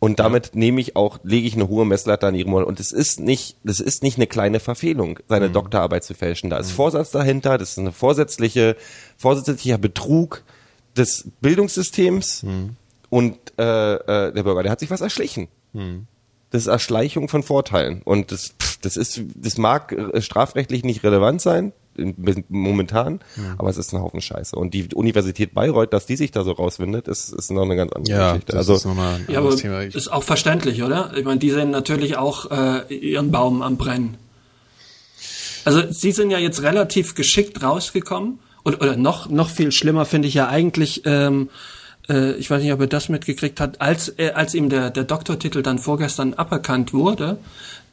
Und damit nehme ich auch, lege ich eine hohe Messlatte an ihrem Mund. Und es ist nicht, das ist nicht eine kleine Verfehlung, seine Doktorarbeit zu fälschen. Da ist Vorsatz dahinter, das ist eine vorsätzliche, vorsätzlicher Betrug des Bildungssystems und äh, äh, der Bürger, der hat sich was erschlichen. Das ist Erschleichung von Vorteilen. Und das, pff, das ist, das mag äh, strafrechtlich nicht relevant sein, momentan, aber es ist ein Haufen Scheiße. Und die Universität Bayreuth, dass die sich da so rauswindet, ist, ist noch eine ganz andere Ja, Geschichte. das Also, ist nochmal ein Ja, aber Thema. Ist auch verständlich, oder? Ich meine, die sehen natürlich auch äh, ihren Baum am Brennen. Also sie sind ja jetzt relativ geschickt rausgekommen oder, oder noch noch viel schlimmer finde ich ja eigentlich. Ähm, äh, ich weiß nicht, ob er das mitgekriegt hat, als äh, als ihm der der Doktortitel dann vorgestern aberkannt wurde,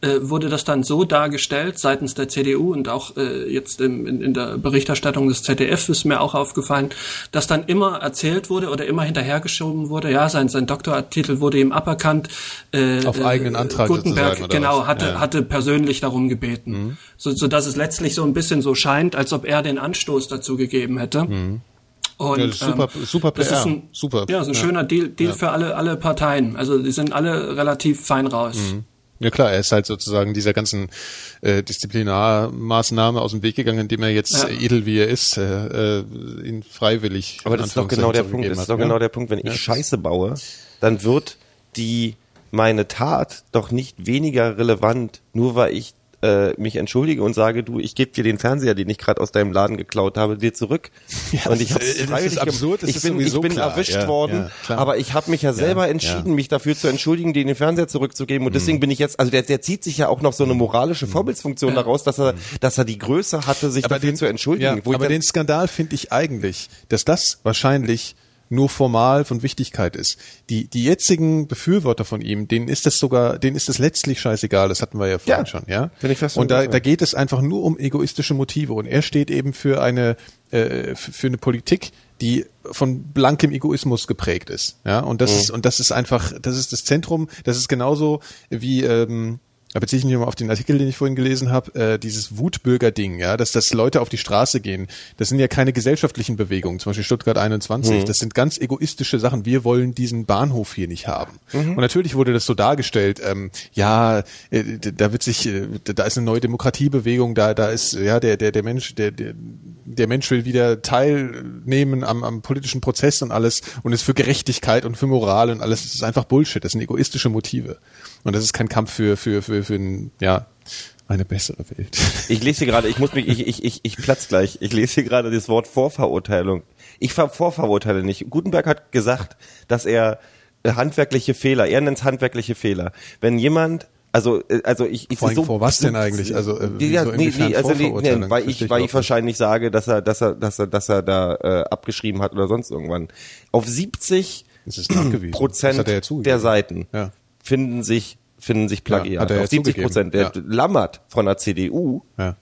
äh, wurde das dann so dargestellt seitens der CDU und auch äh, jetzt im, in, in der Berichterstattung des ZDF ist mir auch aufgefallen, dass dann immer erzählt wurde oder immer hinterhergeschoben wurde, ja, sein, sein Doktortitel wurde ihm aberkannt. Äh, Auf eigenen Antrag Gutenberg, oder genau, was? hatte, Ja. Mhm. hatte persönlich darum gebeten. So, so dass es letztlich so ein bisschen so scheint, als ob er den Anstoß dazu gegeben hätte. Und, Mhm. Ja, das ist super- ähm, super das PR. ist ein, Super. Ja, ist ein Ja. schöner Deal, Deal Ja. für alle, alle Parteien. Also die sind alle relativ fein raus. Ja klar, er ist halt sozusagen dieser ganzen äh, Disziplinarmaßnahme aus dem Weg gegangen, indem er jetzt Ja. äh, edel wie er ist, äh, äh, ihn freiwillig. Aber das ist doch genau der Punkt. Das ist doch genau der Punkt. Wenn Ja, ich Scheiße baue, dann wird die meine Tat doch nicht weniger relevant, nur weil ich äh, mich entschuldige und sage, du, ich gebe dir den Fernseher, den ich gerade aus deinem Laden geklaut habe, dir zurück. Ja, und ich habe ist freiwillig absurd, ich bin, ich bin klar. erwischt Ja, worden, ja, aber ich habe mich ja selber entschieden, mich dafür zu entschuldigen, dir den Fernseher zurückzugeben. Und deswegen bin ich jetzt, also der, der zieht sich ja auch noch so eine moralische Vorbildsfunktion daraus, dass er, dass er die Größe hatte, sich dafür zu entschuldigen. Ja, aber den Skandal finde ich eigentlich, dass das wahrscheinlich nur formal von Wichtigkeit ist. Die, die jetzigen Befürworter von ihm, denen ist das sogar, denen ist das letztlich scheißegal, das hatten wir ja vorhin Ja, schon, ja. ich fest und da, da geht es einfach nur um egoistische Motive und er steht eben für eine, äh, für eine Politik, die von blankem Egoismus geprägt ist, ja. Und das Mhm. ist, und das ist einfach, das ist das Zentrum, das ist genauso wie, ähm, da beziehe ich mich mal auf den Artikel, den ich vorhin gelesen habe, äh, dieses Wutbürger-Ding, ja, dass das Leute auf die Straße gehen. Das sind ja keine gesellschaftlichen Bewegungen, zum Beispiel Stuttgart 21. Mhm. Das sind ganz egoistische Sachen. Wir wollen diesen Bahnhof hier nicht haben. Mhm. Und natürlich wurde das so dargestellt, ähm, ja, äh, da wird sich, äh, da ist eine neue Demokratiebewegung, da, da ist, ja, der, der, der Mensch, der, der, der Mensch will wieder teilnehmen am, am politischen Prozess und alles und ist für Gerechtigkeit und für Moral und alles. Das ist einfach Bullshit. Das sind egoistische Motive. Und das ist kein Kampf für, für, für, für ein, ja, eine bessere Welt. Ich lese hier gerade, ich muss mich, ich, ich, ich, ich platz gleich. Ich lese hier gerade das Wort Vorverurteilung. Ich ver vorverurteile nicht. Gutenberg hat gesagt, dass er äh, handwerkliche Fehler, er nennt es handwerkliche Fehler. Wenn jemand also äh, also ich, ich Vor so, vor was denn eigentlich? Also, äh, ja, wieso nee, nee, also nee, nee, weil ich weil ich wahrscheinlich sage, dass er dass er dass er dass er da äh, abgeschrieben hat oder sonst irgendwann. Auf 70 Das ist nachgewiesen. Das Prozent er der Seiten Ja. finden sich finden sich Plagiat. hat er ja Auf 70 zugegeben. Prozent. Der Ja. Lammert von der CDU Ja.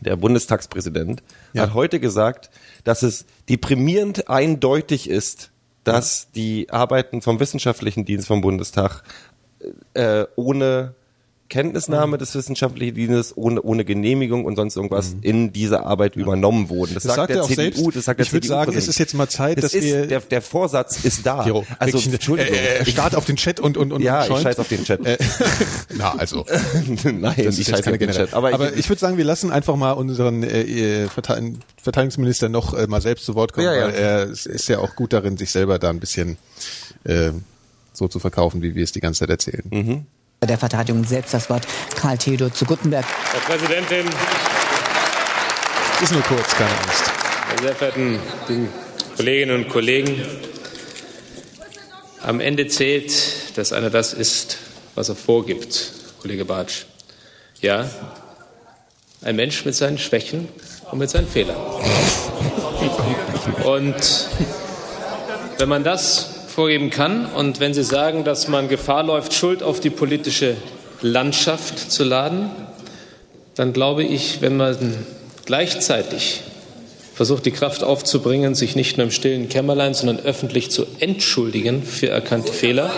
der Bundestagspräsident, hat heute gesagt, dass es deprimierend eindeutig ist, dass die Arbeiten vom Wissenschaftlichen Dienst vom Bundestag äh, ohne Kenntnisnahme des wissenschaftlichen Dienstes, ohne, ohne Genehmigung und sonst irgendwas in diese Arbeit übernommen wurden. Das, Das sagt der er auch CDU, selbst. das sagt der Ich würde sagen, es ist jetzt mal Zeit, das dass ist, wir- der, der Vorsatz ist da. Gero, also, wirklich, Entschuldigung. äh, äh, Ich- Start auf den Chat und und und ja, ich schäumt. scheiß auf den Chat. Äh, na, also. Nein, Das ich scheiß auf den. Chat. Aber, Aber, ich, ich, würde sagen, wir lassen einfach mal unseren äh, äh, Verteil- Verteidigungsminister noch äh, mal selbst zu Wort kommen, Ja, ja. weil er ist- ist ja auch gut darin, sich selber da ein bisschen äh, so zu verkaufen, wie wir es die ganze Zeit erzählen. Mhm. Der Verteidigung selbst das Wort Karl Theodor zu Guttenberg. Frau Präsidentin, Ist nur kurz, keine Angst. meine sehr verehrten Kolleginnen und Kollegen, am Ende zählt, dass einer das ist, was er vorgibt, Kollege Bartsch. Ja, ein Mensch mit seinen Schwächen und mit seinen Fehlern. Und wenn man das vorgeben kann. Und wenn Sie sagen, dass man Gefahr läuft, Schuld auf die politische Landschaft zu laden, dann glaube ich, wenn man gleichzeitig versucht, die Kraft aufzubringen, sich nicht nur im stillen Kämmerlein, sondern öffentlich zu entschuldigen für erkannte Fehler,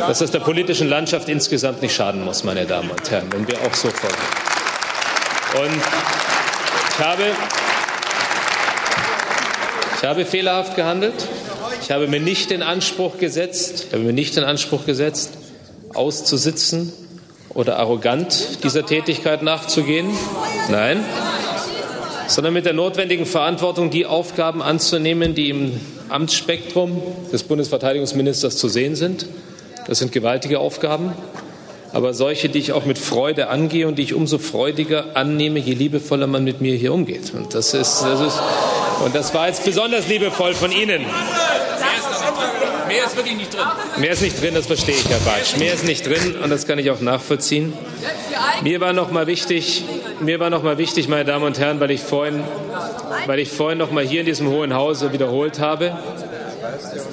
dass das der politischen Landschaft insgesamt nicht schaden muss, meine Damen und Herren, wenn wir auch so vorgehen. Und ich habe, ich habe fehlerhaft gehandelt. Ich habe mir nicht den Anspruch gesetzt, habe mir nicht den Anspruch gesetzt, auszusitzen oder arrogant dieser Tätigkeit nachzugehen. Nein, sondern mit der notwendigen Verantwortung, die Aufgaben anzunehmen, die im Amtsspektrum des Bundesverteidigungsministers zu sehen sind. Das sind gewaltige Aufgaben, aber solche, die ich auch mit Freude angehe und die ich umso freudiger annehme, je liebevoller man mit mir hier umgeht. Und das ist, das ist und das war jetzt besonders liebevoll von Ihnen. Mehr ist wirklich nicht drin. Mehr ist nicht drin, das verstehe ich, Herr Bartsch. Mehr ist nicht drin und das kann ich auch nachvollziehen. Mir war noch mal wichtig, mir war noch mal wichtig, meine Damen und Herren, weil ich vorhin, weil ich vorhin noch mal hier in diesem Hohen Hause wiederholt habe,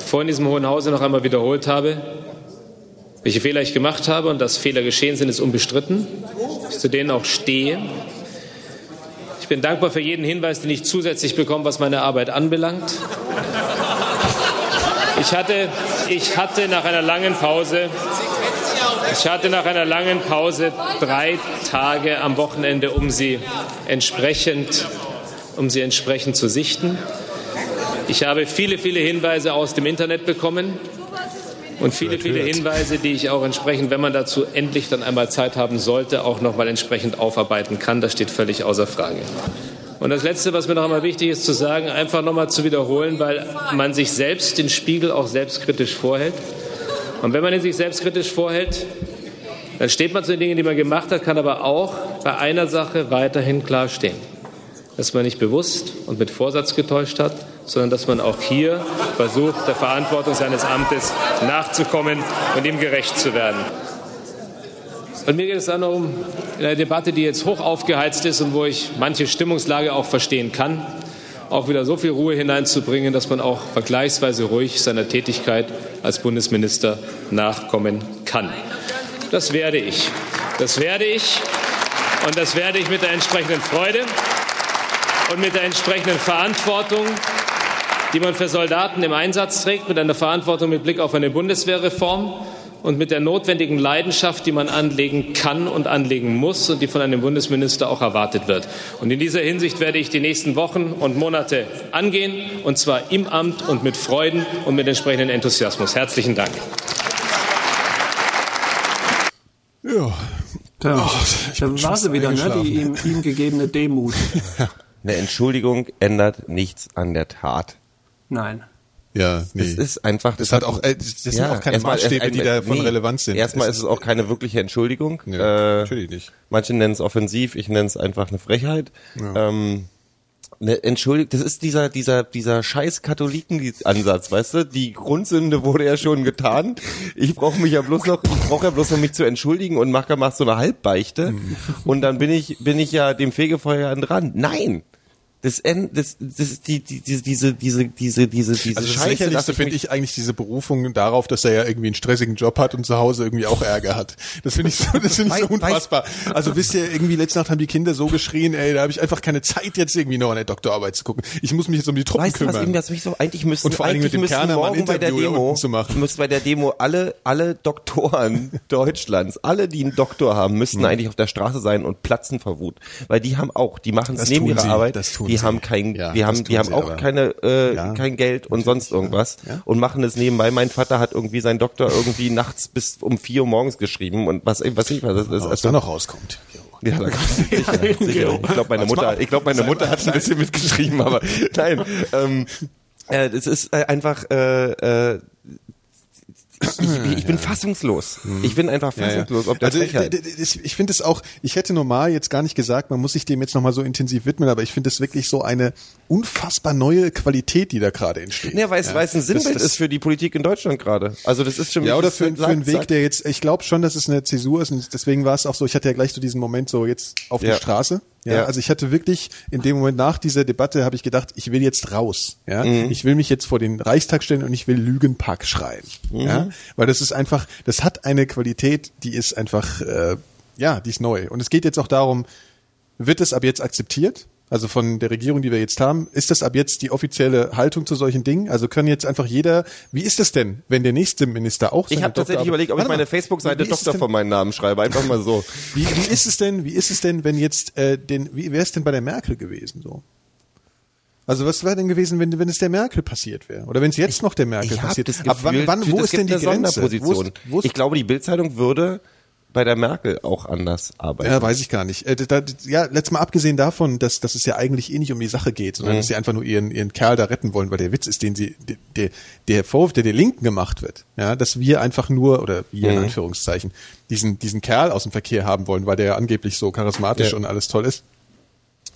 vorhin in diesem Hohen Hause noch einmal wiederholt habe, welche Fehler ich gemacht habe und dass Fehler geschehen sind, ist unbestritten. Ich zu denen auch stehe. Ich bin dankbar für jeden Hinweis, den ich zusätzlich bekomme, was meine Arbeit anbelangt. Ich hatte, ich hatte nach einer langen Pause, ich hatte nach einer langen Pause drei Tage am Wochenende, um sie entsprechend, um sie entsprechend zu sichten. Ich habe viele, viele Hinweise aus dem Internet bekommen und viele, viele Hinweise, die ich auch entsprechend, wenn man dazu endlich dann einmal Zeit haben sollte, auch noch mal entsprechend aufarbeiten kann. Das steht völlig außer Frage. Und das Letzte, was mir noch einmal wichtig ist zu sagen, einfach noch mal zu wiederholen, weil man sich selbst den Spiegel auch selbstkritisch vorhält. Und wenn man ihn sich selbstkritisch vorhält, dann steht man zu den Dingen, die man gemacht hat, kann aber auch bei einer Sache weiterhin klar stehen. Dass man nicht bewusst und mit Vorsatz getäuscht hat, sondern dass man auch hier versucht, der Verantwortung seines Amtes nachzukommen und ihm gerecht zu werden. Und mir geht es dann um in einer Debatte, die jetzt hoch aufgeheizt ist und wo ich manche Stimmungslage auch verstehen kann, auch wieder so viel Ruhe hineinzubringen, dass man auch vergleichsweise ruhig seiner Tätigkeit als Bundesminister nachkommen kann. Das werde ich. Das werde ich. Und das werde ich mit der entsprechenden Freude und mit der entsprechenden Verantwortung, die man für Soldaten im Einsatz trägt, mit einer Verantwortung mit Blick auf eine Bundeswehrreform und mit der notwendigen Leidenschaft, die man anlegen kann und anlegen muss und die von einem Bundesminister auch erwartet wird. Und in dieser Hinsicht werde ich die nächsten Wochen und Monate angehen, und zwar im Amt und mit Freuden und mit entsprechendem Enthusiasmus. Herzlichen Dank. Ja. Da, Oh, da war sie wieder, ne? die ihm, ihm gegebene Demut. Eine Entschuldigung ändert nichts an der Tat. Nein. Ja, nee. Es ist einfach. Das hat auch, äh, das das sind auch keine erstmal- Maßstäbe, erst- die davon nee, relevant sind. Erstmal Es ist es auch keine wirkliche Entschuldigung. Nee, äh, natürlich nicht. Manche nennen es offensiv, ich nenne es einfach eine Frechheit. Ähm, ne, entschuldigt, das ist dieser, dieser, dieser scheiß Katholiken-Ansatz, weißt du? Die Grundsünde wurde ja schon getan. Ich brauche mich ja bloß noch, ich brauche ja bloß noch mich zu entschuldigen und mache mach so eine Halbbeichte. Mhm. Und dann bin ich, bin ich ja dem Fegefeuer dran. Nein! Das, End, das, das die, die, diese, diese, diese, diese, diese, Also das. Lächerlichste finde ich eigentlich diese Berufung darauf, dass er ja irgendwie einen stressigen Job hat und zu Hause irgendwie auch Ärger hat. Das finde ich so, das finde ich so unfassbar. Also wisst ihr, irgendwie letzte Nacht haben die Kinder so geschrien, ey, da habe ich einfach keine Zeit jetzt irgendwie noch an der Doktorarbeit zu gucken. Ich muss mich jetzt um die Truppen Weißt du, was kümmern. eben das mich so, eigentlich müssten, Und vor eigentlich mit dem ein morgen bei der Demo, zu machen. müssten bei der Demo alle, alle Doktoren Deutschlands, alle, die einen Doktor haben, müssten eigentlich auf der Straße sein und platzen vor Wut. Weil die haben auch, die machen es neben ihrer sie, Arbeit, das tun die sie. haben kein, Ja, die haben, die haben sie auch aber. keine, äh, Ja, kein Geld und sonst irgendwas Ja. und machen es nebenbei. Mein Vater hat irgendwie seinen Doktor irgendwie nachts bis um vier Uhr morgens geschrieben und was, was ich was, das ist, was da noch rauskommt. ja, da sicher, sicher. Ich glaube, meine Mutter, ich glaube, meine Mutter hat ein bisschen mitgeschrieben, aber nein. Ähm, äh, das ist äh, einfach. Äh, äh, ich, ich bin fassungslos. Ich bin einfach Ja, ja. fassungslos. Ob der also das- ich finde es auch, ich hätte normal jetzt gar nicht gesagt, man muss sich dem jetzt nochmal so intensiv widmen, aber ich finde es wirklich so eine unfassbar neue Qualität, die da gerade entsteht. Ja, weil es, weil es ein Sinnbild Das- das- ist für die Politik in Deutschland gerade. Also das ist schon Ja, oder das für, für einen sagt- Weg, der jetzt, ich glaube schon, dass es eine Zäsur ist und deswegen war es auch so, ich hatte ja gleich so diesen Moment so jetzt auf Ja. die Straße. Ja, Ja. also ich hatte wirklich in dem Moment nach dieser Debatte habe ich gedacht, ich will jetzt raus. Ja, Mhm. ich will mich jetzt vor den Reichstag stellen und ich will Lügenpack schreien. Mhm. Ja, weil das ist einfach, das hat eine Qualität, die ist einfach, äh, ja, die ist neu. Und es geht jetzt auch darum, wird es ab jetzt akzeptiert? Also von der Regierung, die wir jetzt haben, ist das ab jetzt die offizielle Haltung zu solchen Dingen? Also können jetzt einfach jeder, wie ist es denn, wenn der nächste Minister auch Ich seine habe tatsächlich überlegt, ob ich meine Facebook-Seite Doktor von meinem Namen schreibe. Einfach mal so. wie, wie ist es denn, wie ist es denn, wenn jetzt äh, den, wie wäre es denn bei der Merkel gewesen so? Also was wäre denn gewesen, wenn, wenn es der Merkel passiert wäre? Oder wenn es jetzt noch der Merkel Ich passiert? das Ab wann, Gefühl, wann, wo ist denn die Grenze? Wo Sonderposition. ist, wo ist, ich glaube, die Bildzeitung würde bei der Merkel auch anders arbeiten. ja, weiß ich gar nicht. Äh, da, ja, letztes Mal abgesehen davon, dass, dass es ja eigentlich eh nicht um die Sache geht, sondern Mhm. dass sie einfach nur ihren, ihren Kerl da retten wollen, weil der Witz ist, den sie, der, der, der Vorwurf, der der Linken gemacht wird, ja, dass wir einfach nur, oder wir in Mhm. Anführungszeichen, diesen, diesen Kerl aus dem Verkehr haben wollen, weil der ja angeblich so charismatisch Ja. und alles toll ist.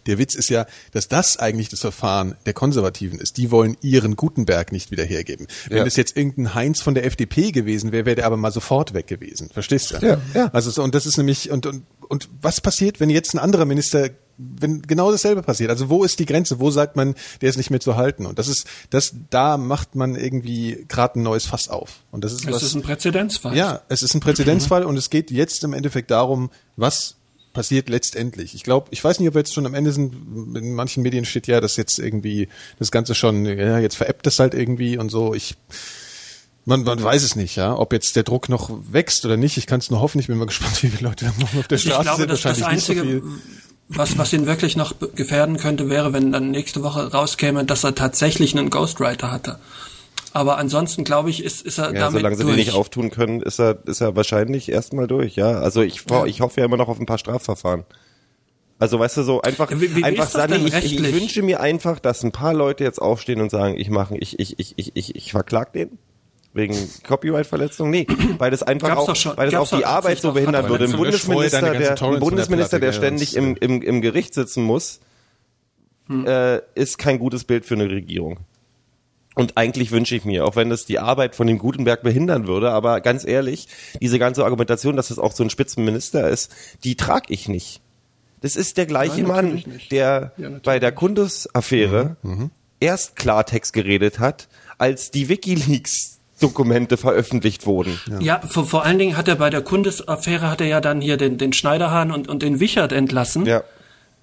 Der Witz ist ja, dass das eigentlich das Verfahren der Konservativen ist. Die wollen ihren Gutenberg nicht wieder hergeben. Wenn Ja. es jetzt irgendein Heinz von der FDP gewesen wäre, wäre der aber mal sofort weg gewesen. Verstehst du? Ja, ja. Also so, und das ist nämlich und, und und was passiert, wenn jetzt ein anderer Minister wenn genau dasselbe passiert. Also wo ist die Grenze? Wo sagt man, der ist nicht mehr zu halten? Und das ist das da macht man irgendwie gerade ein neues Fass auf. Und das ist Das was ist ein Präzedenzfall. ja, es ist ein Präzedenzfall und es geht jetzt im Endeffekt darum, was passiert letztendlich. Ich glaube, ich weiß nicht, ob wir jetzt schon am Ende sind. In manchen Medien steht ja, dass jetzt irgendwie das Ganze schon, ja, jetzt veräppt es halt irgendwie und so. Ich, man, man weiß es nicht, ja, ob jetzt der Druck noch wächst oder nicht. Ich kann es nur hoffen. Ich bin mal gespannt, wie viele Leute morgen auf der Also ich Straße glaube, sind. das Wahrscheinlich nicht so Einzige, viel. was, was ihn wirklich noch gefährden könnte, wäre, wenn dann nächste Woche rauskäme, dass er tatsächlich einen Ghostwriter hatte. Aber ansonsten, glaube ich, ist, ist er Ja, damit solange sie durch. den nicht auftun können, ist er, ist er wahrscheinlich erstmal durch, ja. Also ich, Ja. ich hoffe ja immer noch auf ein paar Strafverfahren. Also weißt du so einfach wie- wie einfach ist das Sani, denn ich, ich rechtlich? wünsche mir einfach, dass ein paar Leute jetzt aufstehen und sagen, ich mache ich ich ich ich ich, ich verklag den wegen Copyright-Verletzung. Nee, weil das einfach Gab's auch schon- weil das auch die Arbeit so behindern würde. Ein Bundesminister, der ein Bundesminister, der ständig im, im im Gericht sitzen muss, äh, ist kein gutes Bild für eine Regierung. Und eigentlich wünsche ich mir, auch wenn das die Arbeit von dem Gutenberg behindern würde, aber ganz ehrlich, diese ganze Argumentation, dass es auch so ein Spitzenminister ist, die trage ich nicht. Das ist der gleiche Nein, Mann, der Ja, bei der Kundes-Affäre erst Klartext geredet hat, als die WikiLeaks Dokumente veröffentlicht wurden. Ja, vor, vor allen Dingen hat er bei der Kundesaffäre hat er ja dann hier den, den Schneiderhahn und, und den Wichert entlassen. Ja.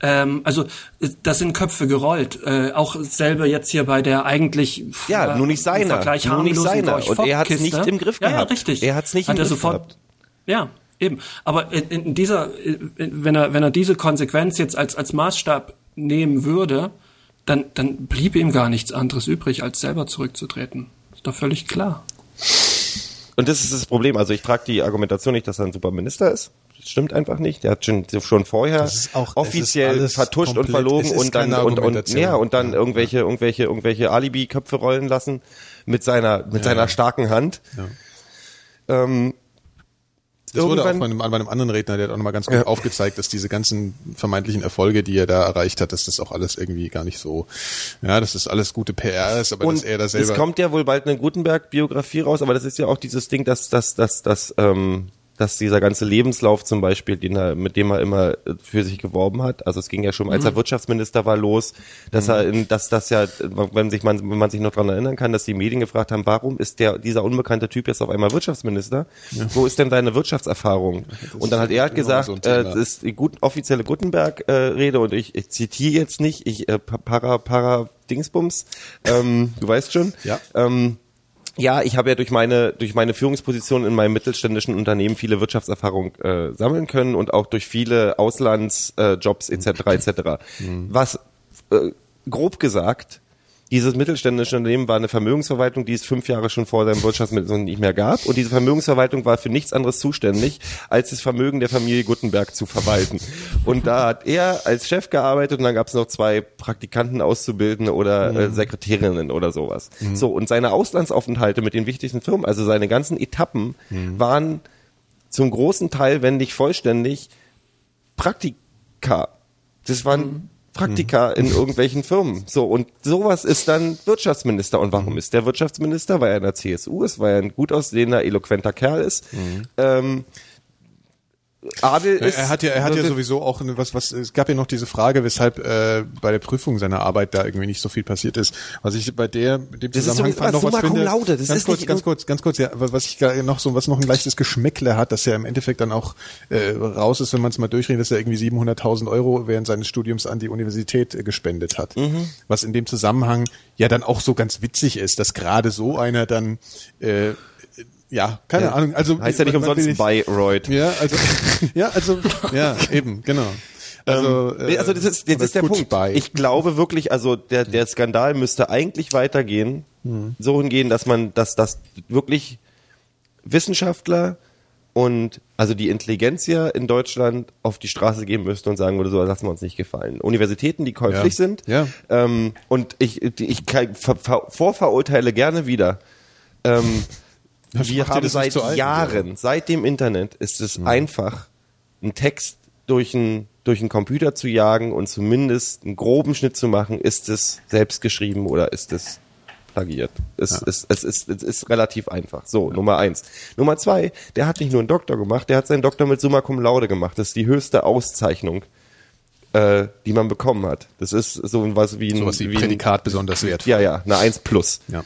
Ähm, also äh, da sind Köpfe gerollt. Äh, auch selber jetzt hier bei der eigentlich Ja, äh, nur nicht im seiner. Vergleich Nur nicht seiner. Und er hat's Fock-Kiste. nicht im Griff ja, gehabt. Ja, richtig. Er hat's nicht hat im er Griff sofort, gehabt. Ja, eben. Aber in, in dieser, äh, wenn er wenn er diese Konsequenz jetzt als als Maßstab nehmen würde, dann dann blieb ihm gar nichts anderes übrig, als selber zurückzutreten. Ist doch völlig klar. Und das ist das Problem. Also ich trage die Argumentation nicht, dass er ein super Minister ist. Das stimmt einfach nicht. Der hat schon, schon vorher auch- es offiziell vertuscht und verlogen es und dann und, und ja und dann irgendwelche irgendwelche irgendwelche Alibi-Köpfe rollen lassen mit seiner mit seiner starken Hand. Ähm, Das wurde auch bei einem, bei einem anderen Redner, der hat auch nochmal ganz gut Ja. aufgezeigt, dass diese ganzen vermeintlichen Erfolge, die er da erreicht hat, dass das auch alles irgendwie gar nicht so, ja, dass das alles gute PR ist, aber dass Und er da es selber. kommt ja wohl bald eine Gutenberg-Biografie raus, aber das ist ja auch dieses Ding, dass, dass, dass, dass, ähm, dass dieser ganze Lebenslauf zum Beispiel, den er, mit dem er immer äh, für sich geworben hat, also es ging ja schon, als er Wirtschaftsminister war, los, dass er, in, dass das ja, wenn sich man, wenn man sich noch dran erinnern kann, dass die Medien gefragt haben, warum ist der, dieser unbekannte Typ jetzt auf einmal Wirtschaftsminister? Wo ist denn seine Wirtschaftserfahrung? Und dann hat er halt immer gesagt, so äh, das ist die gut, offizielle Gutenberg-Rede und ich, ich zitiere jetzt nicht, ich äh, pa- para, para Dingsbums, ähm, du weißt schon. Ja. Ähm, ja, ich habe ja durch meine durch meine Führungsposition in meinem mittelständischen Unternehmen viele Wirtschaftserfahrung äh, sammeln können und auch durch viele Auslandsjobs äh, etc. etc. Was äh, grob gesagt dieses mittelständische Unternehmen war eine Vermögensverwaltung, die es fünf Jahre schon vor seinem Wirtschaftsminister nicht mehr gab. Und diese Vermögensverwaltung war für nichts anderes zuständig, als das Vermögen der Familie Guttenberg zu verwalten. Und da hat er als Chef gearbeitet und dann gab es noch zwei Praktikanten Auszubildende oder äh, Sekretärinnen oder sowas. So, und seine Auslandsaufenthalte mit den wichtigsten Firmen, also seine ganzen Etappen, waren zum großen Teil, wenn nicht vollständig, Praktika. Das waren Praktika in irgendwelchen Firmen. So, und sowas ist dann Wirtschaftsminister. Und warum ist der Wirtschaftsminister? Weil er in der CSU ist, weil er ein gut aussehender, eloquenter Kerl ist. Ähm, Adel ist. Er hat ja, er hat ja sowieso auch eine- was, was, es gab ja noch diese Frage, weshalb äh, bei der Prüfung seiner Arbeit da irgendwie nicht so viel passiert ist. Was ich bei der, dem Das Zusammenhang fand, noch was Summa cum finde. laude, das ganz ist kurz, ganz kurz, ganz kurz, ja, was ich noch so, was noch ein leichtes Geschmäckle hat, dass er im Endeffekt dann auch äh, raus ist, wenn man es mal durchrechnet, dass er irgendwie 700.000 Euro während seines Studiums an die Universität äh, gespendet hat. Mhm. Was in dem Zusammenhang ja dann auch so ganz witzig ist, dass gerade so einer dann äh, ja, keine Ja. Ahnung. Also Heißt ja nicht umsonst Bayreuth. Ja, also ja, also ja, eben, genau. Also, Ähm, nee, also das ist, das oder ist der Punkt. bei. Ich glaube wirklich, also der, der Skandal müsste eigentlich weitergehen, Mhm. so hingehen, dass man, dass das wirklich Wissenschaftler und also die Intelligenzia in Deutschland auf die Straße gehen müssten und sagen würde, so das lassen wir uns nicht gefallen. Universitäten, die käuflich Ja. sind. Ja. Ähm, und ich, ich kann- ver, ver, vorverurteile gerne wieder. Ähm, Das wir haben seit Jahren, seit dem Internet, ist es Mhm. einfach, einen Text durch einen durch einen Computer zu jagen und zumindest einen groben Schnitt zu machen, ist es selbst geschrieben oder ist es plagiert. Es, ist, es, ist, es ist relativ einfach. So, Nummer eins. Nummer zwei, der hat nicht nur einen Doktor gemacht, der hat seinen Doktor mit Summa Cum Laude gemacht. Das ist die höchste Auszeichnung, äh, die man bekommen hat. Das ist so was wie ein, Sowas wie wie ein Prädikat besonders wertvoll. Ja, ja, eine 1 plus. Ja.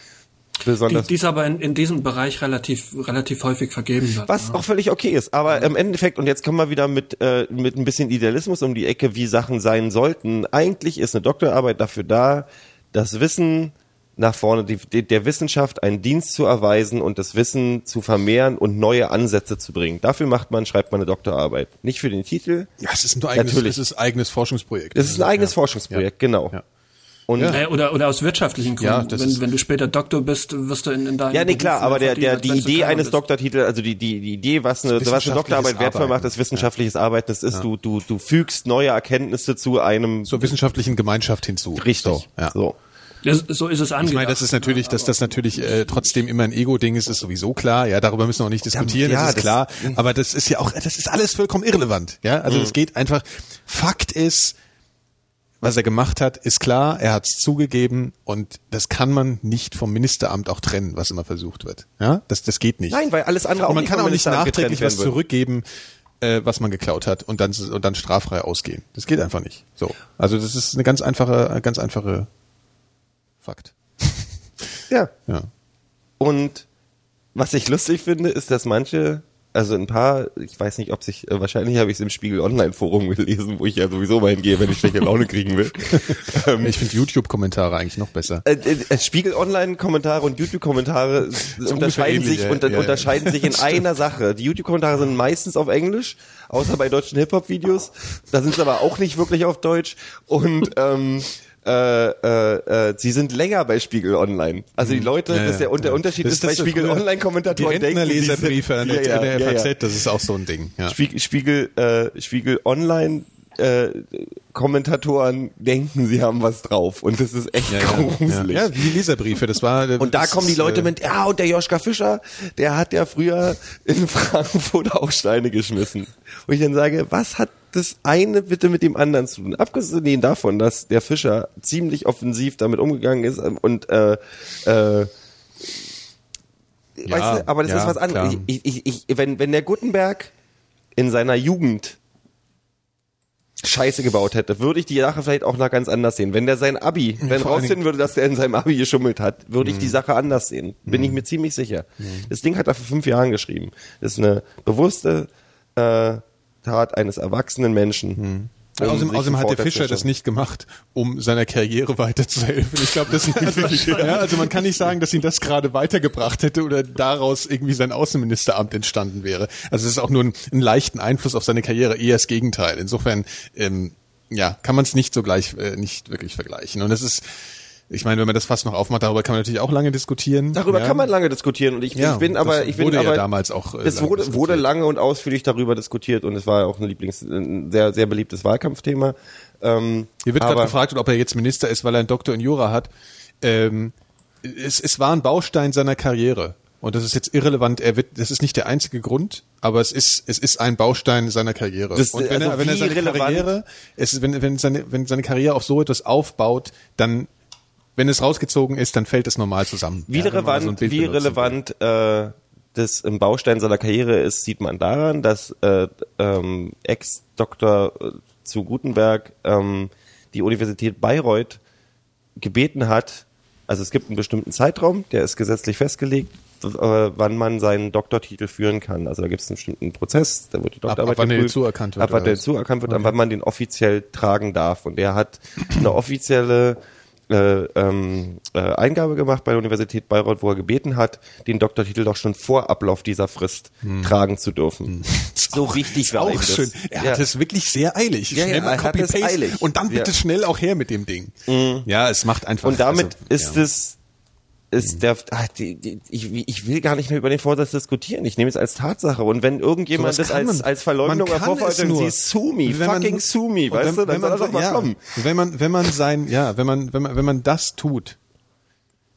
Die, Besonders die ist aber in, in diesem Bereich relativ, relativ häufig vergeben wird. Was ne? auch völlig okay ist. Aber im Endeffekt, und jetzt kommen wir wieder mit, äh, mit ein bisschen Idealismus um die Ecke, wie Sachen sein sollten. Eigentlich ist eine Doktorarbeit dafür da, das Wissen nach vorne, die, die, der Wissenschaft einen Dienst zu erweisen und das Wissen zu vermehren und neue Ansätze zu bringen. Dafür macht man, schreibt man eine Doktorarbeit. Nicht für den Titel. Ja, es ist ein eigenes, Natürlich. es ist ein eigenes Forschungsprojekt. Es ist ein eigenes Ja. Forschungsprojekt, genau. Ja. Und Äh, Oder, oder aus wirtschaftlichen Ja, Gründen. das wenn, wenn du später Doktor bist, wirst du in, in deinem Ja, nee, klar, aber der, der, die Idee eines bist. Doktortitels, also die, die, die Idee, was eine, was eine Doktorarbeit wertvoll Arbeiten. macht, ist wissenschaftliches Arbeiten. Das ist, du, du, du fügst neue Erkenntnisse zu einem, Zur wissenschaftlichen Gemeinschaft hinzu. richtig. So, ja. so. Das, so ist es angedacht. Ich meine, das ist natürlich, dass das natürlich äh, trotzdem immer ein Ego-Ding ist, ist sowieso klar. Ja, darüber müssen wir auch nicht diskutieren, Ja, das ist das- klar. Aber das ist ja auch, das ist alles vollkommen irrelevant. Ja, also es geht einfach. Fakt ist, was er gemacht hat, ist klar. Er hat es zugegeben und das kann man nicht vom Ministeramt auch trennen, was immer versucht wird. Ja, das, das geht nicht. Nein, weil alles andere auch und man kann auch nicht nachträglich was zurückgeben, äh, was man geklaut hat und dann und dann straffrei ausgehen. Das geht einfach nicht. So, also das ist eine ganz einfache, ganz einfache Fakt. Ja. Ja. Und was ich lustig finde, ist, dass manche, also ein paar, ich weiß nicht, ob sich, äh, wahrscheinlich habe ich es im Spiegel Online Forum gelesen, wo ich ja sowieso mal hingehe, wenn ich schlechte Laune kriegen will. ähm, Ich finde YouTube-Kommentare eigentlich noch besser. äh, äh, Spiegel Online Kommentare und YouTube Kommentare unterscheiden ähnlich, sich ja, und ja, ja. unterscheiden sich in einer Sache. Die YouTube Kommentare sind meistens auf Englisch, außer bei deutschen Hip Hop Videos. Da sind sie aber auch nicht wirklich auf Deutsch und ähm, äh, äh, äh, sie sind länger bei Spiegel Online. Also die Leute, Mhm. Ja, das ja, der, und der ja. Unterschied Das ist, bei das Spiegel Online Die Kommentatoren denken, sie sind- Rentnerleserbriefe an der, Ja, der. FAZ, das ist auch so ein Ding. Spiegel, Spiegel, äh, Spiegel Online äh, Kommentatoren denken, sie haben was drauf und das ist echt Ja, ja, ja. gruselig. ja, wie die Leserbriefe, das war. Und da das kommen die Leute äh, mit, ja, und der Joschka Fischer, der hat ja früher in Frankfurt auch Steine geschmissen. Wo ich dann sage, was hat das eine bitte mit dem anderen zu tun? Abgesehen davon, dass der Fischer ziemlich offensiv damit umgegangen ist ähm, und äh, äh, Ja, weißt du, aber das ja, ist was anderes. Ich, ich, ich, wenn, wenn der Gutenberg in seiner Jugend Scheiße gebaut hätte, würde ich die Sache vielleicht auch noch ganz anders sehen. Wenn der sein Abi, wenn vor rausfinden würde, dass der in seinem Abi geschummelt hat, würde ich die Sache anders sehen. Bin Mhm. ich mir ziemlich sicher. Das Ding hat er vor fünf Jahren geschrieben. Das ist eine bewusste äh, Tat eines erwachsenen Menschen. um außerdem außerdem hat der Fischer das nicht gemacht, um seiner Karriere weiterzuhelfen. Ich glaube, das also, ja, also man kann nicht sagen, dass ihn das gerade weitergebracht hätte oder daraus irgendwie sein Außenministeramt entstanden wäre. Also es ist auch nur ein, einen leichten Einfluss auf seine Karriere, eher das Gegenteil. Insofern, ähm, ja, kann man es nicht so gleich, äh, nicht wirklich vergleichen. Und es ist, ich meine, wenn man das fast noch aufmacht, darüber kann man natürlich auch lange diskutieren. Darüber ja. kann man lange diskutieren und ich, Ja, ich bin aber ich bin wurde ja aber damals auch, äh, es lange wurde, wurde lange und ausführlich darüber diskutiert und es war auch ein Lieblings ein sehr sehr beliebtes Wahlkampfthema. Ähm, Hier wird gerade gefragt, ob er jetzt Minister ist, weil er einen Doktor in Jura hat. Ähm, es, es war ein Baustein seiner Karriere. Und das ist jetzt irrelevant. Er wird, das ist nicht der einzige Grund, aber es ist, es ist ein Baustein seiner Karriere. Das- und wenn also er, wenn er seine relevant- Karriere, es, wenn, wenn seine, wenn seine Karriere auf so etwas aufbaut, dann, wenn es rausgezogen ist, dann fällt es normal zusammen. Wie Ja, relevant, so wie relevant äh, das im Baustein seiner Karriere ist, sieht man daran, dass äh, ähm, Ex-Doktor äh, zu Gutenberg ähm, die Universität Bayreuth gebeten hat, also es gibt einen bestimmten Zeitraum, der ist gesetzlich festgelegt, äh, wann man seinen Doktortitel führen kann. Also da gibt es einen bestimmten Prozess, da wird die Ab, Doktorarbeit ab der geprüft, zuerkannt wird. ab wann der zuerkannt wird, ab Okay. wann man den offiziell tragen darf. Und er hat eine offizielle äh, ähm, äh, Eingabe gemacht bei der Universität Bayreuth, wo er gebeten hat, den Doktortitel doch schon vor Ablauf dieser Frist tragen zu dürfen. So wichtig war ihm Hm. Auch das. schön. Er Ja. hat es wirklich sehr eilig. Ja, schnell ja, mal er hat es Copy-Paste eilig. und dann bitte Ja. schnell auch her mit dem Ding. Ja, es macht einfach. Und damit also, ist ja. es ist der, ah, die, die, ich, ich will gar nicht mehr über den Vorsatz diskutieren. Ich nehme es als Tatsache. Und wenn irgendjemand Sowas das als, man- als Verleumdung man kann hervorverurteilt, es dann nur. sie sue me, Wenn man- fucking und weißt wenn, du, dann wenn soll man, doch mal ja, kommen. Wenn man, wenn man sein, ja, wenn man, wenn man, wenn man das tut,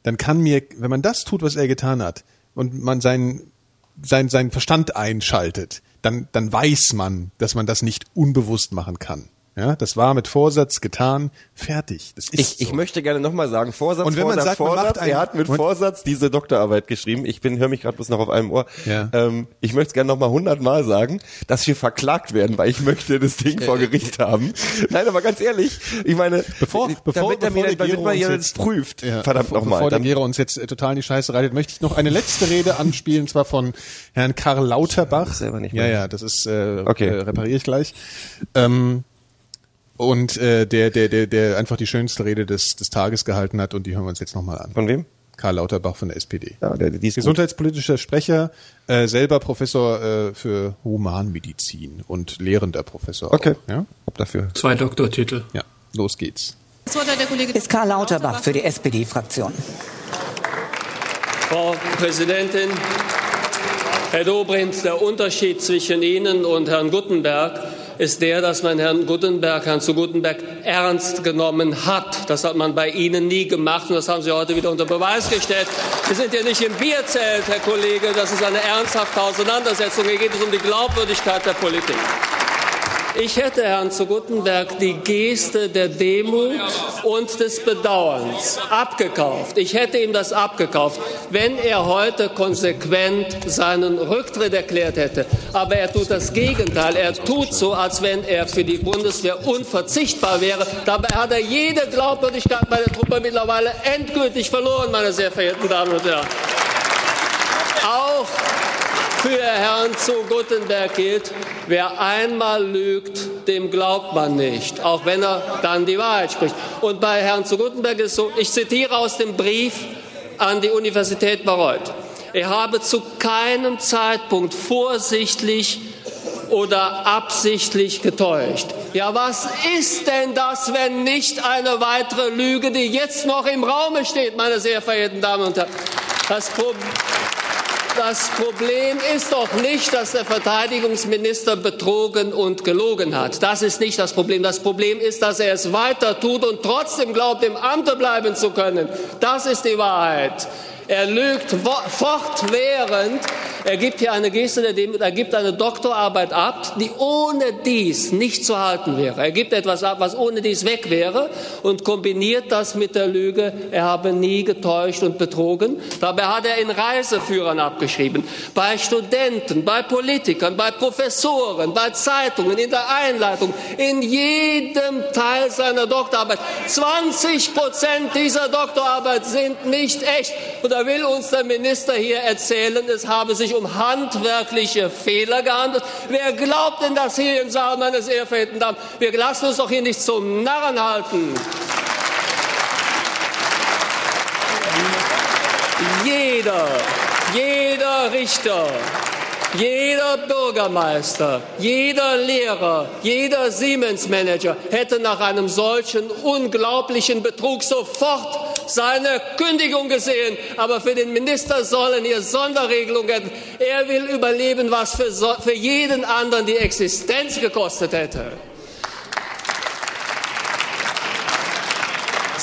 dann kann mir, wenn man das tut, was er getan hat, und man seinen, sein, seinen Verstand einschaltet, dann, dann weiß man, dass man das nicht unbewusst machen kann. Ja, das war mit Vorsatz getan, fertig. Das ist Ich, ich so. möchte gerne nochmal sagen, Vorsatz, Und wenn man Vorsatz, sagt, man Vorsatz, macht einen- er hat mit Vorsatz diese Doktorarbeit geschrieben. Ich bin, höre mich gerade bloß noch auf einem Ohr. Ja. Ähm, ich möchte es gerne nochmal hundertmal sagen, dass wir verklagt werden, weil ich möchte das Ding vor Gericht haben. Nein, aber ganz ehrlich, ich meine, Bevor, bevor, damit, er bevor der damit Gero man uns jetzt- prüft, Ja, verdammt bevor, nochmal. Bevor der Gero uns jetzt äh, total in die Scheiße reitet, möchte ich noch eine letzte Rede anspielen, und zwar von Herrn Karl Lauterbach. Selber nicht ja, mehr. ja, das ist, äh, Okay. äh, repariere ich gleich. Ähm, und äh, der, der, der, der einfach die schönste Rede des, des Tages gehalten hat und die hören wir uns jetzt nochmal an. Von wem? Karl Lauterbach von der SPD. Ja, der, die ist gut. Gesundheitspolitischer Sprecher, äh, selber Professor äh, für Humanmedizin und lehrender Professor. Okay. Auch, ja? Ab dafür. Zwei Doktortitel. ja, los geht's. Das Wort hat der Kollege Ist Karl Lauterbach für die SPD-Fraktion. Frau Präsidentin, Herr Dobrindt, der Unterschied zwischen Ihnen und Herrn Guttenberg ist der, dass man Herrn Guttenberg, Herrn zu Guttenberg ernst genommen hat. Das hat man bei Ihnen nie gemacht und das haben Sie heute wieder unter Beweis gestellt. Wir sind ja nicht im Bierzelt, Herr Kollege, das ist eine ernsthafte Auseinandersetzung. Hier geht es um die Glaubwürdigkeit der Politik. Ich hätte Herrn zu Guttenberg die Geste der Demut und des Bedauerns abgekauft. Ich hätte ihm das abgekauft, wenn er heute konsequent seinen Rücktritt erklärt hätte. Aber er tut das Gegenteil. Er tut so, als wenn er für die Bundeswehr unverzichtbar wäre. Dabei hat er jede Glaubwürdigkeit bei der Truppe mittlerweile endgültig verloren, meine sehr verehrten Damen und Herren. Auch für Herrn zu Guttenberg gilt, wer einmal lügt, dem glaubt man nicht, auch wenn er dann die Wahrheit spricht. Und bei Herrn zu Guttenberg ist so, ich zitiere aus dem Brief an die Universität Bayreuth. Er habe zu keinem Zeitpunkt vorsichtig oder absichtlich getäuscht. Ja, was ist denn das, wenn nicht eine weitere Lüge, die jetzt noch im Raume steht, meine sehr verehrten Damen und Herren? Das Problem das Problem ist doch nicht, dass der Verteidigungsminister betrogen und gelogen hat. Das ist nicht das Problem. Das Problem ist, dass er es weiter tut und trotzdem glaubt, im Amte bleiben zu können. Das ist die Wahrheit. Er lügt fortwährend. Er gibt hier eine Geste der Demut. Er gibt eine Doktorarbeit ab, die ohne dies nicht zu halten wäre. Er gibt etwas ab, was ohne dies weg wäre und kombiniert das mit der Lüge, er habe nie getäuscht und betrogen. Dabei hat er in Reiseführern abgeschrieben, bei Studenten, bei Politikern, bei Professoren, bei Zeitungen, in der Einleitung, in jedem Teil seiner Doktorarbeit. 20 Prozent dieser Doktorarbeit sind nicht echt. Und will uns der Minister hier erzählen, es habe sich um handwerkliche Fehler gehandelt. Wer glaubt denn das hier im Saal, meine sehr verehrten Damen? Wir lassen uns doch hier nicht zum Narren halten. Jeder, jeder Richter, jeder Bürgermeister, jeder Lehrer, jeder Siemens-Manager hätte nach einem solchen unglaublichen Betrug sofort seine Kündigung gesehen. Aber für den Minister sollen hier Sonderregelungen. Er will überleben, was für, so für jeden anderen die Existenz gekostet hätte.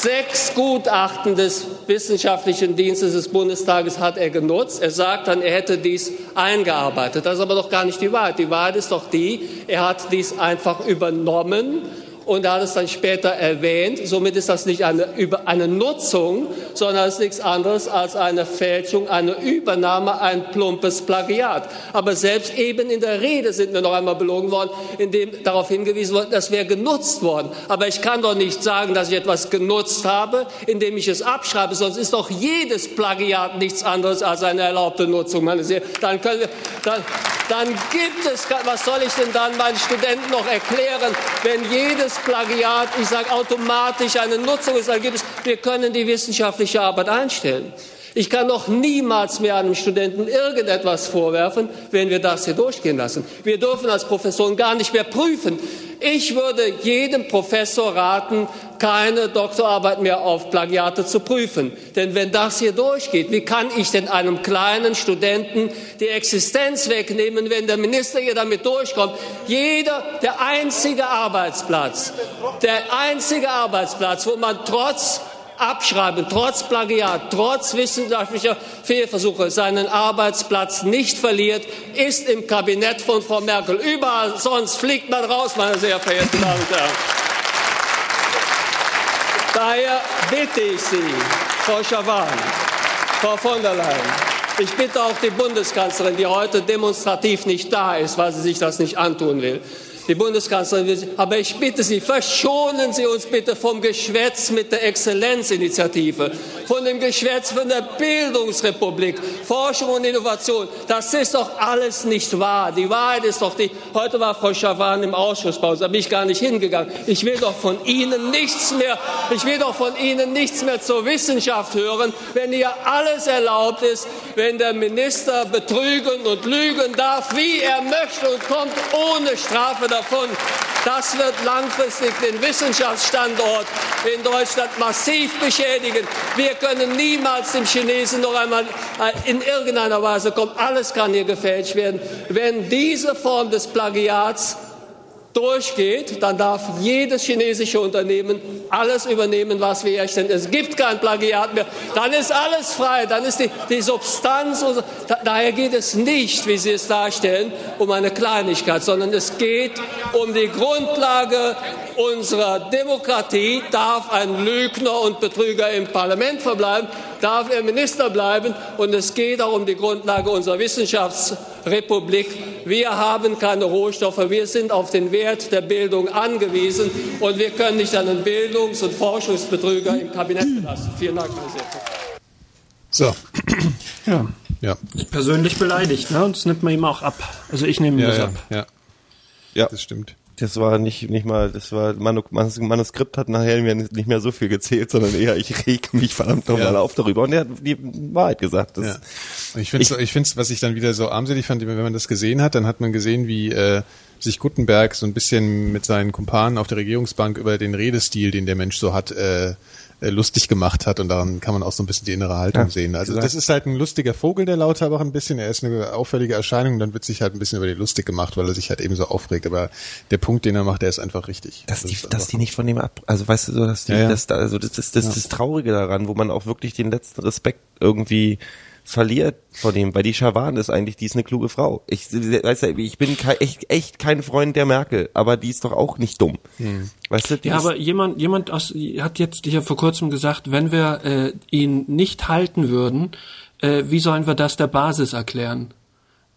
Sechs Gutachten des Wissenschaftlichen Dienstes des Bundestages hat er genutzt. Er sagt dann, er hätte dies eingearbeitet. Das ist aber doch gar nicht die Wahrheit. Die Wahrheit ist doch die, er hat dies einfach übernommen und er hat es dann später erwähnt. Somit ist das nicht eine, eine Nutzung, sondern es ist nichts anderes als eine Fälschung, eine Übernahme, ein plumpes Plagiat. Aber selbst eben in der Rede sind wir noch einmal belogen worden, indem darauf hingewiesen wurde, das wäre genutzt worden. Aber ich kann doch nicht sagen, dass ich etwas genutzt habe, indem ich es abschreibe, sonst ist doch jedes Plagiat nichts anderes als eine erlaubte Nutzung. Meine sehr, dann können wir, dann, dann gibt es, was soll ich denn dann meinen Studenten noch erklären, wenn jedes Plagiat, ich sage automatisch eine Nutzung ist, es, wir können die wissenschaftliche Arbeit einstellen. Ich kann noch niemals mehr einem Studenten irgendetwas vorwerfen, wenn wir das hier durchgehen lassen. Wir dürfen als Professoren gar nicht mehr prüfen. Ich würde jedem Professor raten, keine Doktorarbeit mehr auf Plagiate zu prüfen. Denn wenn das hier durchgeht, wie kann ich denn einem kleinen Studenten die Existenz wegnehmen, wenn der Minister hier damit durchkommt? Jeder, der einzige Arbeitsplatz, der einzige Arbeitsplatz, wo man trotz Abschreiben, trotz Plagiat, trotz wissenschaftlicher Fehlversuche seinen Arbeitsplatz nicht verliert, ist im Kabinett von Frau Merkel. Überall sonst fliegt man raus, meine sehr verehrten Damen und Herren. Daher bitte ich Sie, Frau Schawan, Frau von der Leyen, ich bitte auch die Bundeskanzlerin, die heute demonstrativ nicht da ist, weil sie sich das nicht antun will, die Bundeskanzlerin aber ich bitte Sie, verschonen Sie uns bitte vom Geschwätz mit der Exzellenzinitiative, von dem Geschwätz von der Bildungsrepublik, Forschung und Innovation. Das ist doch alles nicht wahr. Die Wahrheit ist doch die, heute war Frau Schawan im Ausschusspause, da bin ich gar nicht hingegangen. Ich will doch von Ihnen nichts mehr, ich will doch von Ihnen nichts mehr zur Wissenschaft hören, wenn hier alles erlaubt ist, wenn der Minister betrügen und lügen darf, wie er möchte und kommt ohne Strafe davon. Das wird langfristig den Wissenschaftsstandort in Deutschland massiv beschädigen. Wir können niemals dem Chinesen noch einmal äh, in irgendeiner Weise kommen. Alles kann hier gefälscht werden. Wenn diese Form des Plagiats durchgeht, dann darf jedes chinesische Unternehmen alles übernehmen, was wir herstellen. Es gibt kein Plagiat mehr. Dann ist alles frei. Dann ist die, die Substanz. Und, da, daher geht es nicht, wie Sie es darstellen, um eine Kleinigkeit, sondern es geht um die Grundlage unserer Demokratie. Darf ein Lügner und Betrüger im Parlament verbleiben? Darf er Minister bleiben? Und es geht auch um die Grundlage unserer Wissenschaftsrepublik. Wir haben keine Rohstoffe. Wir sind auf den Wert der Bildung angewiesen. Und wir können nicht einen Bildungs- und Forschungsbetrüger im Kabinett belassen. Vielen Dank, meine sehr So. Ja. Ja. Persönlich beleidigt, ne? Und das nimmt man ihm auch ab. Also ich nehme Ja, das ja, ab. ja. Ja. Das stimmt. Das war nicht, nicht mal, das war, Manu, Manuskript hat nachher nicht mehr so viel gezählt, sondern eher, ich reg mich verdammt nochmal Ja. auf darüber. Und er hat die Wahrheit gesagt. Ja. Ich finde, ich finde, was ich dann wieder so armselig fand, wenn man das gesehen hat, dann hat man gesehen, wie äh, sich Gutenberg so ein bisschen mit seinen Kumpanen auf der Regierungsbank über den Redestil, den der Mensch so hat, äh, lustig gemacht hat und daran kann man auch so ein bisschen die innere Haltung Ja, sehen. Also das ist halt ein lustiger Vogel, der Lauterbach ein bisschen, er ist eine auffällige Erscheinung, dann wird sich halt ein bisschen über den lustig gemacht, weil er sich halt eben so aufregt, aber der Punkt, den er macht, der ist einfach richtig. dass Das die, dass die nicht von dem ab, also weißt du so, dass die, Ja, ja. das da, also das ist das, das, das Traurige daran, wo man auch wirklich den letzten Respekt irgendwie verliert vor dem, weil die Schawan ist eigentlich, die ist eine kluge Frau. Ich, weißt du, ich bin kei- echt, echt kein Freund der Merkel, aber die ist doch auch nicht dumm. Weißt du, die Ja, aber jemand, jemand aus, hat jetzt hier vor kurzem gesagt, wenn wir äh, ihn nicht halten würden, äh, wie sollen wir das der Basis erklären?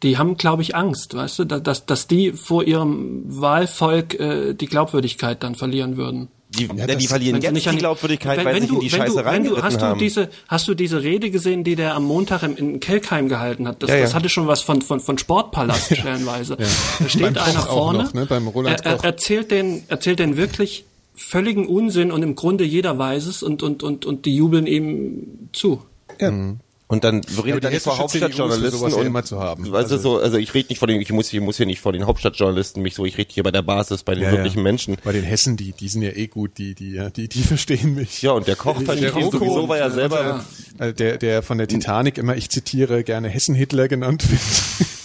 Die haben, glaube ich, Angst, weißt du, da- dass, dass die vor ihrem Wahlvolk äh, die Glaubwürdigkeit dann verlieren würden. Die, Ja, ja, das- die verlieren jetzt nicht an die Glaubwürdigkeit, wenn, weil wenn sie du, in die wenn Scheiße reingeritten hast du haben. diese, hast du diese Rede gesehen, die der am Montag im, in Kelkheim gehalten hat? Das, Ja, ja. das hatte schon was von, von, von Sportpalast stellenweise. Da Beim steht Koch einer auch vorne, noch, ne? Beim Roland er, er Koch. erzählt den, erzählt den wirklich völligen Unsinn und im Grunde jeder weiß es und, und, und, und die jubeln ihm zu. Ja. Und dann redet er nicht vor Hauptstadtjournalisten ja und immer zu haben. Du, Also- so, also ich rede nicht vor den, ich muss, ich muss hier nicht vor den Hauptstadtjournalisten mich so, ich rede hier bei der Basis, bei den Ja, wirklichen ja. Menschen. Bei den Hessen, die, die sind ja eh gut, die, die, ja, die, die verstehen mich. Ja, und der Koch versteht Rocco sowieso, weil er und, selber, äh, der, der von der Titanic immer, ich zitiere, gerne Hessen-Hitler genannt wird.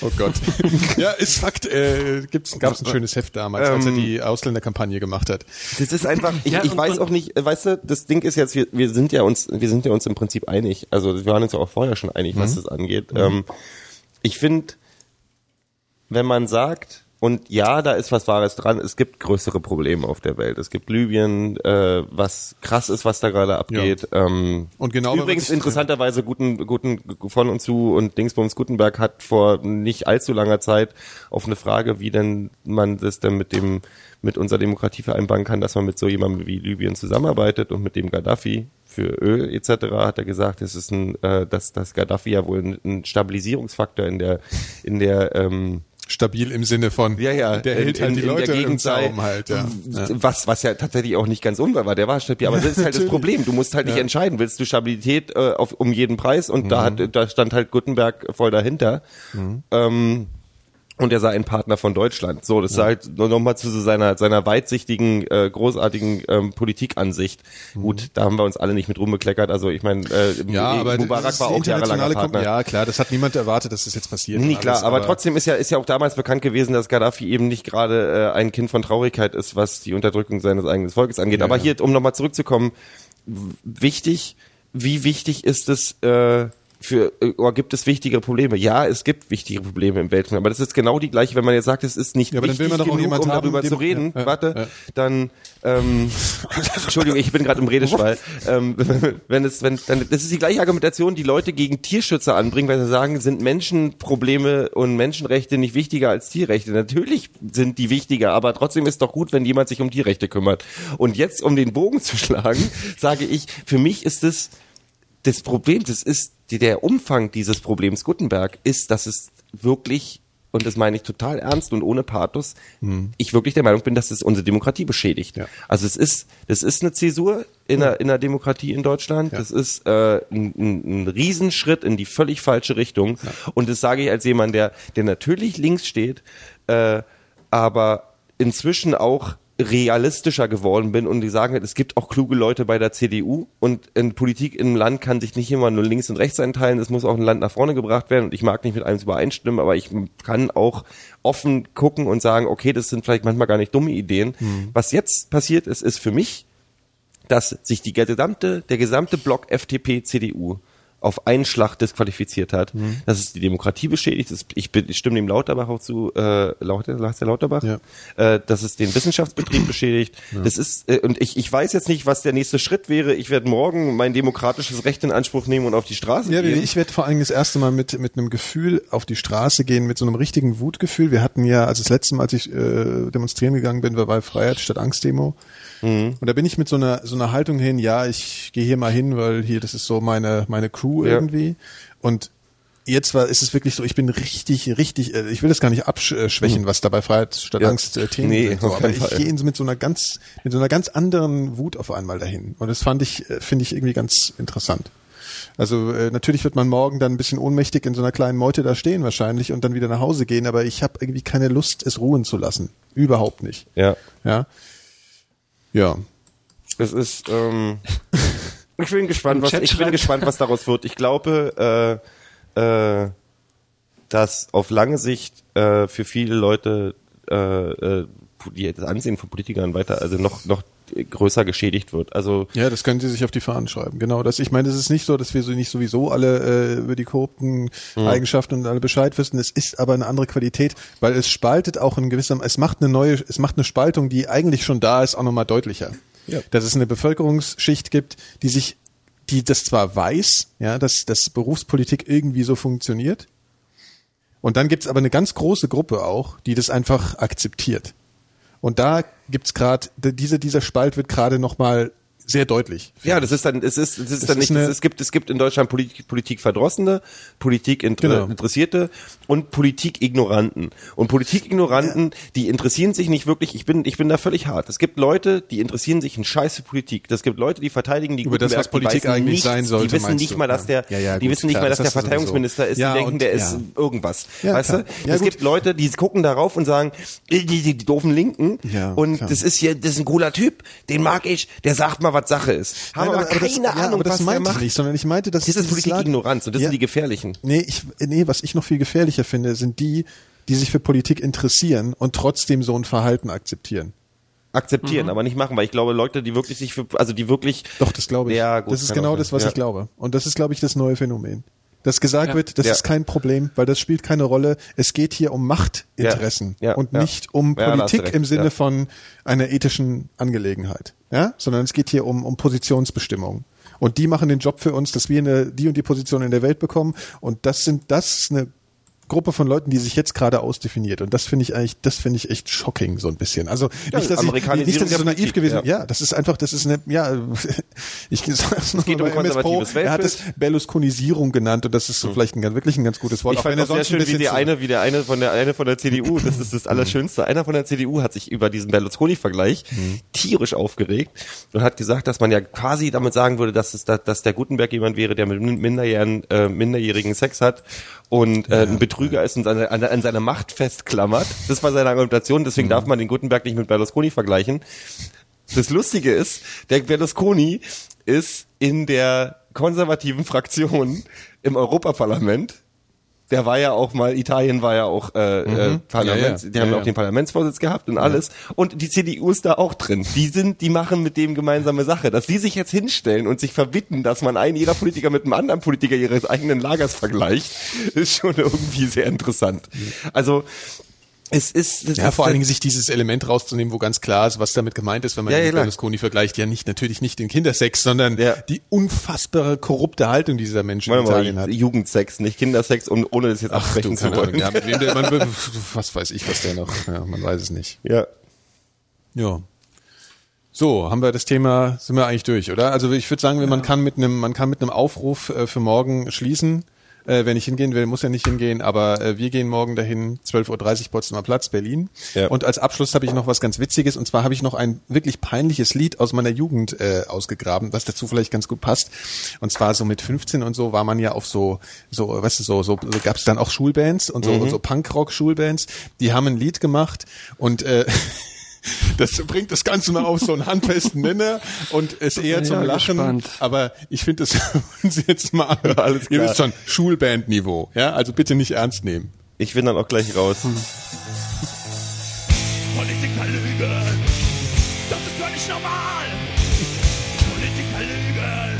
oh Gott. Ja, ist Fakt. Äh, gibt's, gab's ein schönes Heft damals, als er Ähm, die Ausländerkampagne gemacht hat. das ist einfach, ich, Ja, ich und- weiß auch nicht, weißt du, das Ding ist jetzt, wir, wir sind ja uns, wir sind ja uns im Prinzip einig. Also wir waren uns ja auch vorher schon einig, was das angeht. Ähm, ich finde, wenn man sagt, Und ja, da ist was Wahres dran. Es gibt größere Probleme auf der Welt. Es gibt Libyen, äh, was krass ist, was da gerade abgeht. Ähm, Und genau, übrigens interessanterweise guten, guten von und zu und Dingsbums Gutenberg hat vor nicht allzu langer Zeit auf eine Frage, wie denn man das denn mit dem mit unserer Demokratie vereinbaren kann, dass man mit so jemandem wie Libyen zusammenarbeitet und mit dem Gaddafi für Öl etc. hat er gesagt, es ist ein, äh, dass das Gaddafi ja wohl ein, ein Stabilisierungsfaktor in der in der ähm, Stabil im Sinne von, ja, ja, der hält halt die in der Leute im Gegend sei, Zaum halt, ja. Was, was ja tatsächlich auch nicht ganz unwahr war. Der war stabil, aber das ist halt das. Problem. Du musst halt nicht Ja. entscheiden, willst du Stabilität äh, auf, um jeden Preis? Und da Mhm. hat, da stand halt Gutenberg voll dahinter. Ähm, und er sei ein Partner von Deutschland. So, das ist halt nochmal zu seiner, seiner weitsichtigen, äh, großartigen ähm, Politikansicht. Gut, da haben wir uns alle nicht mit rumbekleckert. Also ich meine, äh, Mhm. Ja, aber Mubarak war auch jahrelang Partner. Ja, klar, das hat niemand erwartet, dass das jetzt passiert. Nee, klar, alles, aber, trotzdem ist ja, ist ja auch damals bekannt gewesen, dass Gaddafi eben nicht gerade äh, ein Kind von Traurigkeit ist, was die Unterdrückung seines eigenen Volkes angeht. Ja, aber ja. hier, um nochmal zurückzukommen, wichtig, wie wichtig ist es äh, für, oder gibt es wichtige Probleme? Ja, es gibt wichtige Probleme im Weltmeer, aber das ist genau die gleiche, wenn man jetzt sagt, es ist nicht Ja, aber dann wichtig will man doch genug, um haben, darüber dem- zu reden. ja, ja, Warte, dann ähm, Entschuldigung, ich bin gerade im Redeschwall. ähm, wenn es, wenn, dann, das ist die gleiche Argumentation, die Leute gegen Tierschützer anbringen, weil sie sagen, sind Menschenprobleme und Menschenrechte nicht wichtiger als Tierrechte. Natürlich sind die wichtiger, aber trotzdem ist doch gut, wenn jemand sich um Tierrechte kümmert. Und jetzt, um den Bogen zu schlagen, sage ich, für mich ist es das Problem, das ist die- der Umfang dieses Problems Gutenberg ist, dass es wirklich und das meine ich total ernst und ohne Pathos, ich wirklich der Meinung bin, dass es unsere Demokratie beschädigt. Ja. Also es ist, das ist eine Zäsur in der, in der Demokratie in Deutschland. Ja. Das ist äh, ein, ein, Riesenschritt in die völlig falsche Richtung. Und das sage ich als jemand, der, der natürlich links steht, äh, aber inzwischen auch realistischer geworden bin und die sagen, es gibt auch kluge Leute bei der CDU und in Politik im Land kann sich nicht immer nur links und rechts einteilen, es muss auch ein Land nach vorne gebracht werden und ich mag nicht mit allem übereinstimmen, aber ich kann auch offen gucken und sagen, okay, das sind vielleicht manchmal gar nicht dumme Ideen. Was jetzt passiert ist, ist für mich, dass sich die gesamte, der gesamte Block FDP, CDU auf einen Schlag disqualifiziert hat. Mhm. Das ist die Demokratie beschädigt. Das, ich, bin, ich stimme dem Lauterbach auch zu, äh, Lauter, heißt der Lauterbach? Ja. Äh, dass es den Wissenschaftsbetrieb beschädigt. Das ist, äh, und ich, ich weiß jetzt nicht, was der nächste Schritt wäre. Ich werde morgen mein demokratisches Recht in Anspruch nehmen und auf die Straße Ja, gehen. ich werde vor allem das erste Mal mit, mit einem Gefühl auf die Straße gehen, mit so einem richtigen Wutgefühl. Wir hatten ja, also das letzte Mal, als ich äh, demonstrieren gegangen bin, war bei Freiheit statt Angst-Demo. Mhm. Und da bin ich mit so einer, so einer Haltung hin, ja, ich gehe hier mal hin, weil hier, das ist so meine, meine Crew Ja. irgendwie. Und jetzt war, ist es wirklich so, ich bin richtig, richtig, äh, ich will das gar nicht abschwächen, was da bei Freiheit statt Mhm. Ja. Angst äh, Themen Nee, sind. So, aber ich gehe mit so einer ganz, mit so einer ganz anderen Wut auf einmal dahin. Und das fand ich, äh, finde ich irgendwie ganz interessant. Also äh, natürlich wird man morgen dann ein bisschen ohnmächtig in so einer kleinen Meute da stehen wahrscheinlich und dann wieder nach Hause gehen, aber ich habe irgendwie keine Lust, es ruhen zu lassen. Überhaupt nicht. ja. Ja. Ja. Es ist, ähm, ich bin gespannt, was, ich bin gespannt, was daraus wird. Ich glaube, äh, äh, dass auf lange Sicht äh, für viele Leute äh, äh, die, das Ansehen von Politikern weiter, also noch, noch größer geschädigt wird. Also Ja, das können Sie sich auf die Fahnen schreiben. Genau, das. Ich meine, es ist nicht so, dass wir so nicht sowieso alle äh, über die korrupten Eigenschaften und alle Bescheid wissen. Es ist aber eine andere Qualität, weil es spaltet auch in gewissem, es macht eine neue, es macht eine Spaltung, die eigentlich schon da ist, auch nochmal deutlicher. Ja. Dass es eine Bevölkerungsschicht gibt, die sich, die das zwar weiß, ja, dass, dass Berufspolitik irgendwie so funktioniert. Und dann gibt's aber eine ganz große Gruppe auch, die das einfach akzeptiert. Und da gibt's gerade, diese, dieser Spalt wird gerade nochmal sehr deutlich. Ja, das ist dann, es ist, es ist Das dann ist nicht, es gibt, es gibt in Deutschland Politik, Politik Verdrossene, Politik Genau. Interessierte und Politik Ignoranten. Und Politik Ignoranten, die interessieren sich nicht wirklich, ich bin, ich bin da völlig hart. Es gibt Leute, die interessieren sich in scheiße Politik. Es gibt Leute, die verteidigen die Über das, was Politik die eigentlich nichts, sein sollte, Die wissen nicht mal, dass der, Ja, ja, die gut, wissen nicht klar, mal, dass das der. Verteidigungsminister ist, Ja, die denken, und- der ist ja. irgendwas. Ja, weißt klar. du? Ja, es gut. gibt Leute, die gucken darauf und sagen, die, die, die doofen Linken, Ja, und klar. das ist hier, das ist ein cooler Typ, den mag ich, der sagt mal, was Sache ist. Haben Nein, aber, keine das, ja, Ahnung, aber das was der meinte macht. ich nicht, sondern ich meinte, dass Das ist Lager- Ignoranz und das Ja. sind die gefährlichen. Nee, ich, nee, was ich noch viel gefährlicher finde, sind die, die sich für Politik interessieren und trotzdem so ein Verhalten akzeptieren. Akzeptieren, aber nicht machen, weil ich glaube, Leute, die wirklich sich für, also die wirklich, Doch, das glaube ich. Ja, gut, das ist genau das, was sein. ich glaube. Und das ist, glaube ich, das neue Phänomen. Dass gesagt Ja. wird, das Ja. ist kein Problem, weil das spielt keine Rolle. Es geht hier um Machtinteressen Ja. Ja. und Ja. nicht um Politik im Sinne Ja. von einer ethischen Angelegenheit, ja, sondern es geht hier um, um Positionsbestimmung. Und die machen den Job für uns, dass wir eine, die und die Position in der Welt bekommen. Und das sind, das ist eine Gruppe von Leuten, die sich jetzt gerade ausdefiniert. Und das finde ich eigentlich, das finde ich echt shocking, so ein bisschen. Also Ja, nicht, dass ich, nicht, dass ich so naiv gewesen ja. Ja, das ist einfach, das ist eine, ja, ich sag's noch geht um konservatives Er hat es. Berlusconisierung genannt und das ist so vielleicht ein, ganz- wirklich ein ganz gutes Wort. Ich fand auch sehr schön, wie die eine, wie der eine von der eine von der CDU, das ist das Allerschönste. Einer von der CDU hat sich über diesen Berlusconi-Vergleich tierisch aufgeregt und hat gesagt, dass man ja quasi damit sagen würde, dass es, dass der Gutenberg jemand wäre, der mit minderjährigen, äh, minderjährigen Sex hat und äh, ein Betrüger ist und an, an, an seiner Macht festklammert. Das war seine Argumentation. Deswegen darf man den Gutenberg nicht mit Berlusconi vergleichen. Das Lustige ist, der Berlusconi ist in der konservativen Fraktion im Europaparlament. Der war ja auch mal, Italien war ja auch äh, äh, Parlament, Ja, ja. die haben Ja, auch den Parlamentsvorsitz gehabt und alles. Und die CDU ist da auch drin. Die sind, die machen mit dem gemeinsame Sache. Dass die sich jetzt hinstellen und sich verbitten, dass man einen ihrer Politiker mit einem anderen Politiker ihres eigenen Lagers vergleicht, ist schon irgendwie sehr interessant. Also es ist das Ja, ist, vor allen Dingen sich dieses Element rauszunehmen, wo ganz klar ist, was damit gemeint ist, wenn man Ja, ja. Berlusconi vergleicht. Ja, nicht, natürlich nicht den Kindersex, sondern Ja. die unfassbare korrupte Haltung, die dieser Mensch in Warte Italien mal, hat. Jugendsex, nicht Kindersex, und ohne das jetzt Ach absprechen zu wollen. Ja, mit wem der, man, was weiß ich, was der noch, ja, man weiß es nicht. ja. Ja. So, haben wir das Thema, sind wir eigentlich durch, oder? Also ich würde sagen, man kann mit einem, man kann mit einem Aufruf äh, für morgen schließen. Äh, wer nicht hingehen will, muss ja nicht hingehen, aber äh, wir gehen morgen dahin, 12.30 Uhr Potsdamer Platz, Berlin. Ja. Und als Abschluss habe ich noch was ganz Witziges, und zwar habe ich noch ein wirklich peinliches Lied aus meiner Jugend äh, ausgegraben, was dazu vielleicht ganz gut passt. Und zwar so mit 15 und so war man ja auf so, so, weißt du, so, so, so gab es dann auch Schulbands und so, Mhm. und so Punkrock-Schulbands, die haben ein Lied gemacht und äh, das bringt das Ganze mal auf so einen handfesten Nenner und ist eher Ja, zum Lachen. gespannt. Aber ich finde, das Sie jetzt mal. Alles Ihr wisst schon, Schulbandniveau. Ja, also bitte nicht ernst nehmen. Ich bin dann auch gleich raus. Politiker lügen, das ist völlig normal. Politiker lügen,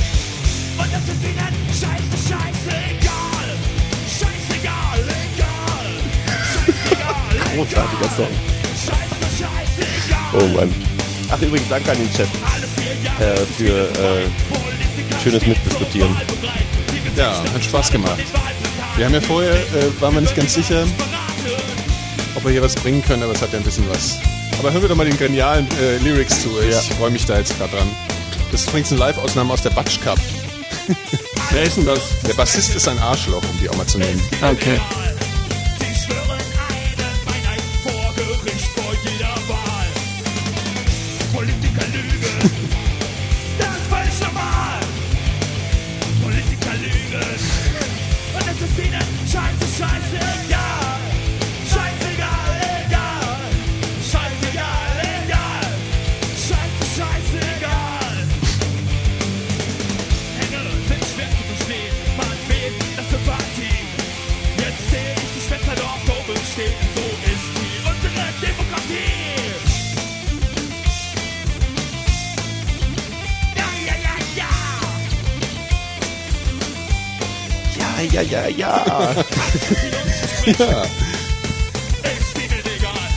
und das ist ihnen scheiße, scheiße, egal. Scheißegal, egal. Scheißegal, Großartiger Song. Oh Mann. Ach übrigens, danke an den Chat äh, für äh, schönes Mitdiskutieren. Ja, hat Spaß gemacht. Wir haben ja vorher, äh, waren wir nicht ganz sicher, ob wir hier was bringen können, aber es hat ja ein bisschen was. Aber hören wir doch mal den genialen äh, Lyrics zu. Ich Ja. freue mich da jetzt gerade dran. Das ist übrigens eine Live-Ausnahme aus der Batsch Cup. Wer ist denn das? Der Bassist ist ein Arschloch, um die auch mal zu nennen. Okay. Ja.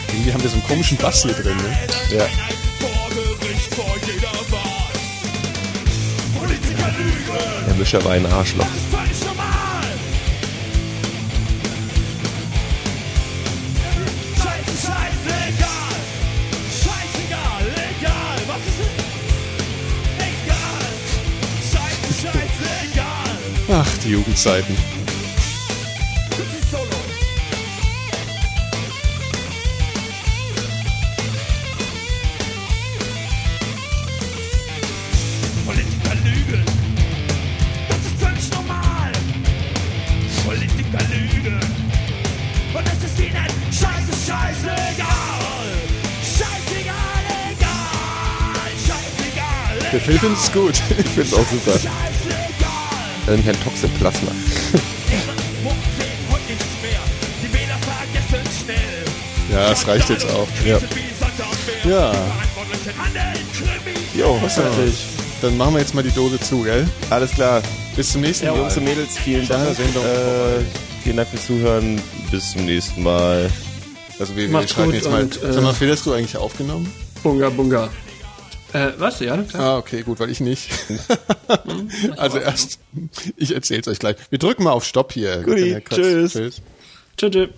Irgendwie haben wir so einen komischen Bass hier drin. Ne? ja. Der Mischer war ein Arschloch. das ist völlig Wochen sehen heute nichts mehr. Die Wähler vergessen schnell. Ja, es reicht jetzt auch. Ja. Ja. Ja. Jo, Großartig. dann machen wir jetzt mal die Dose zu, gell? Alles klar. Bis zum nächsten Mal. Jungs und Mädels, vielen Dank. Äh, vielen Dank fürs Zuhören. Bis zum nächsten Mal. Also wir, wir schreiben gut jetzt mal. und, äh, Sag mal, Phil, hast du eigentlich aufgenommen? Bunga, bunga. Äh, was? Ja, klar. Ah, okay, gut, weil ich nicht. also erst, ich erzähl's euch gleich. Wir drücken mal auf Stopp hier. Guti, ja. Tschüss. Tschüss. tschüss.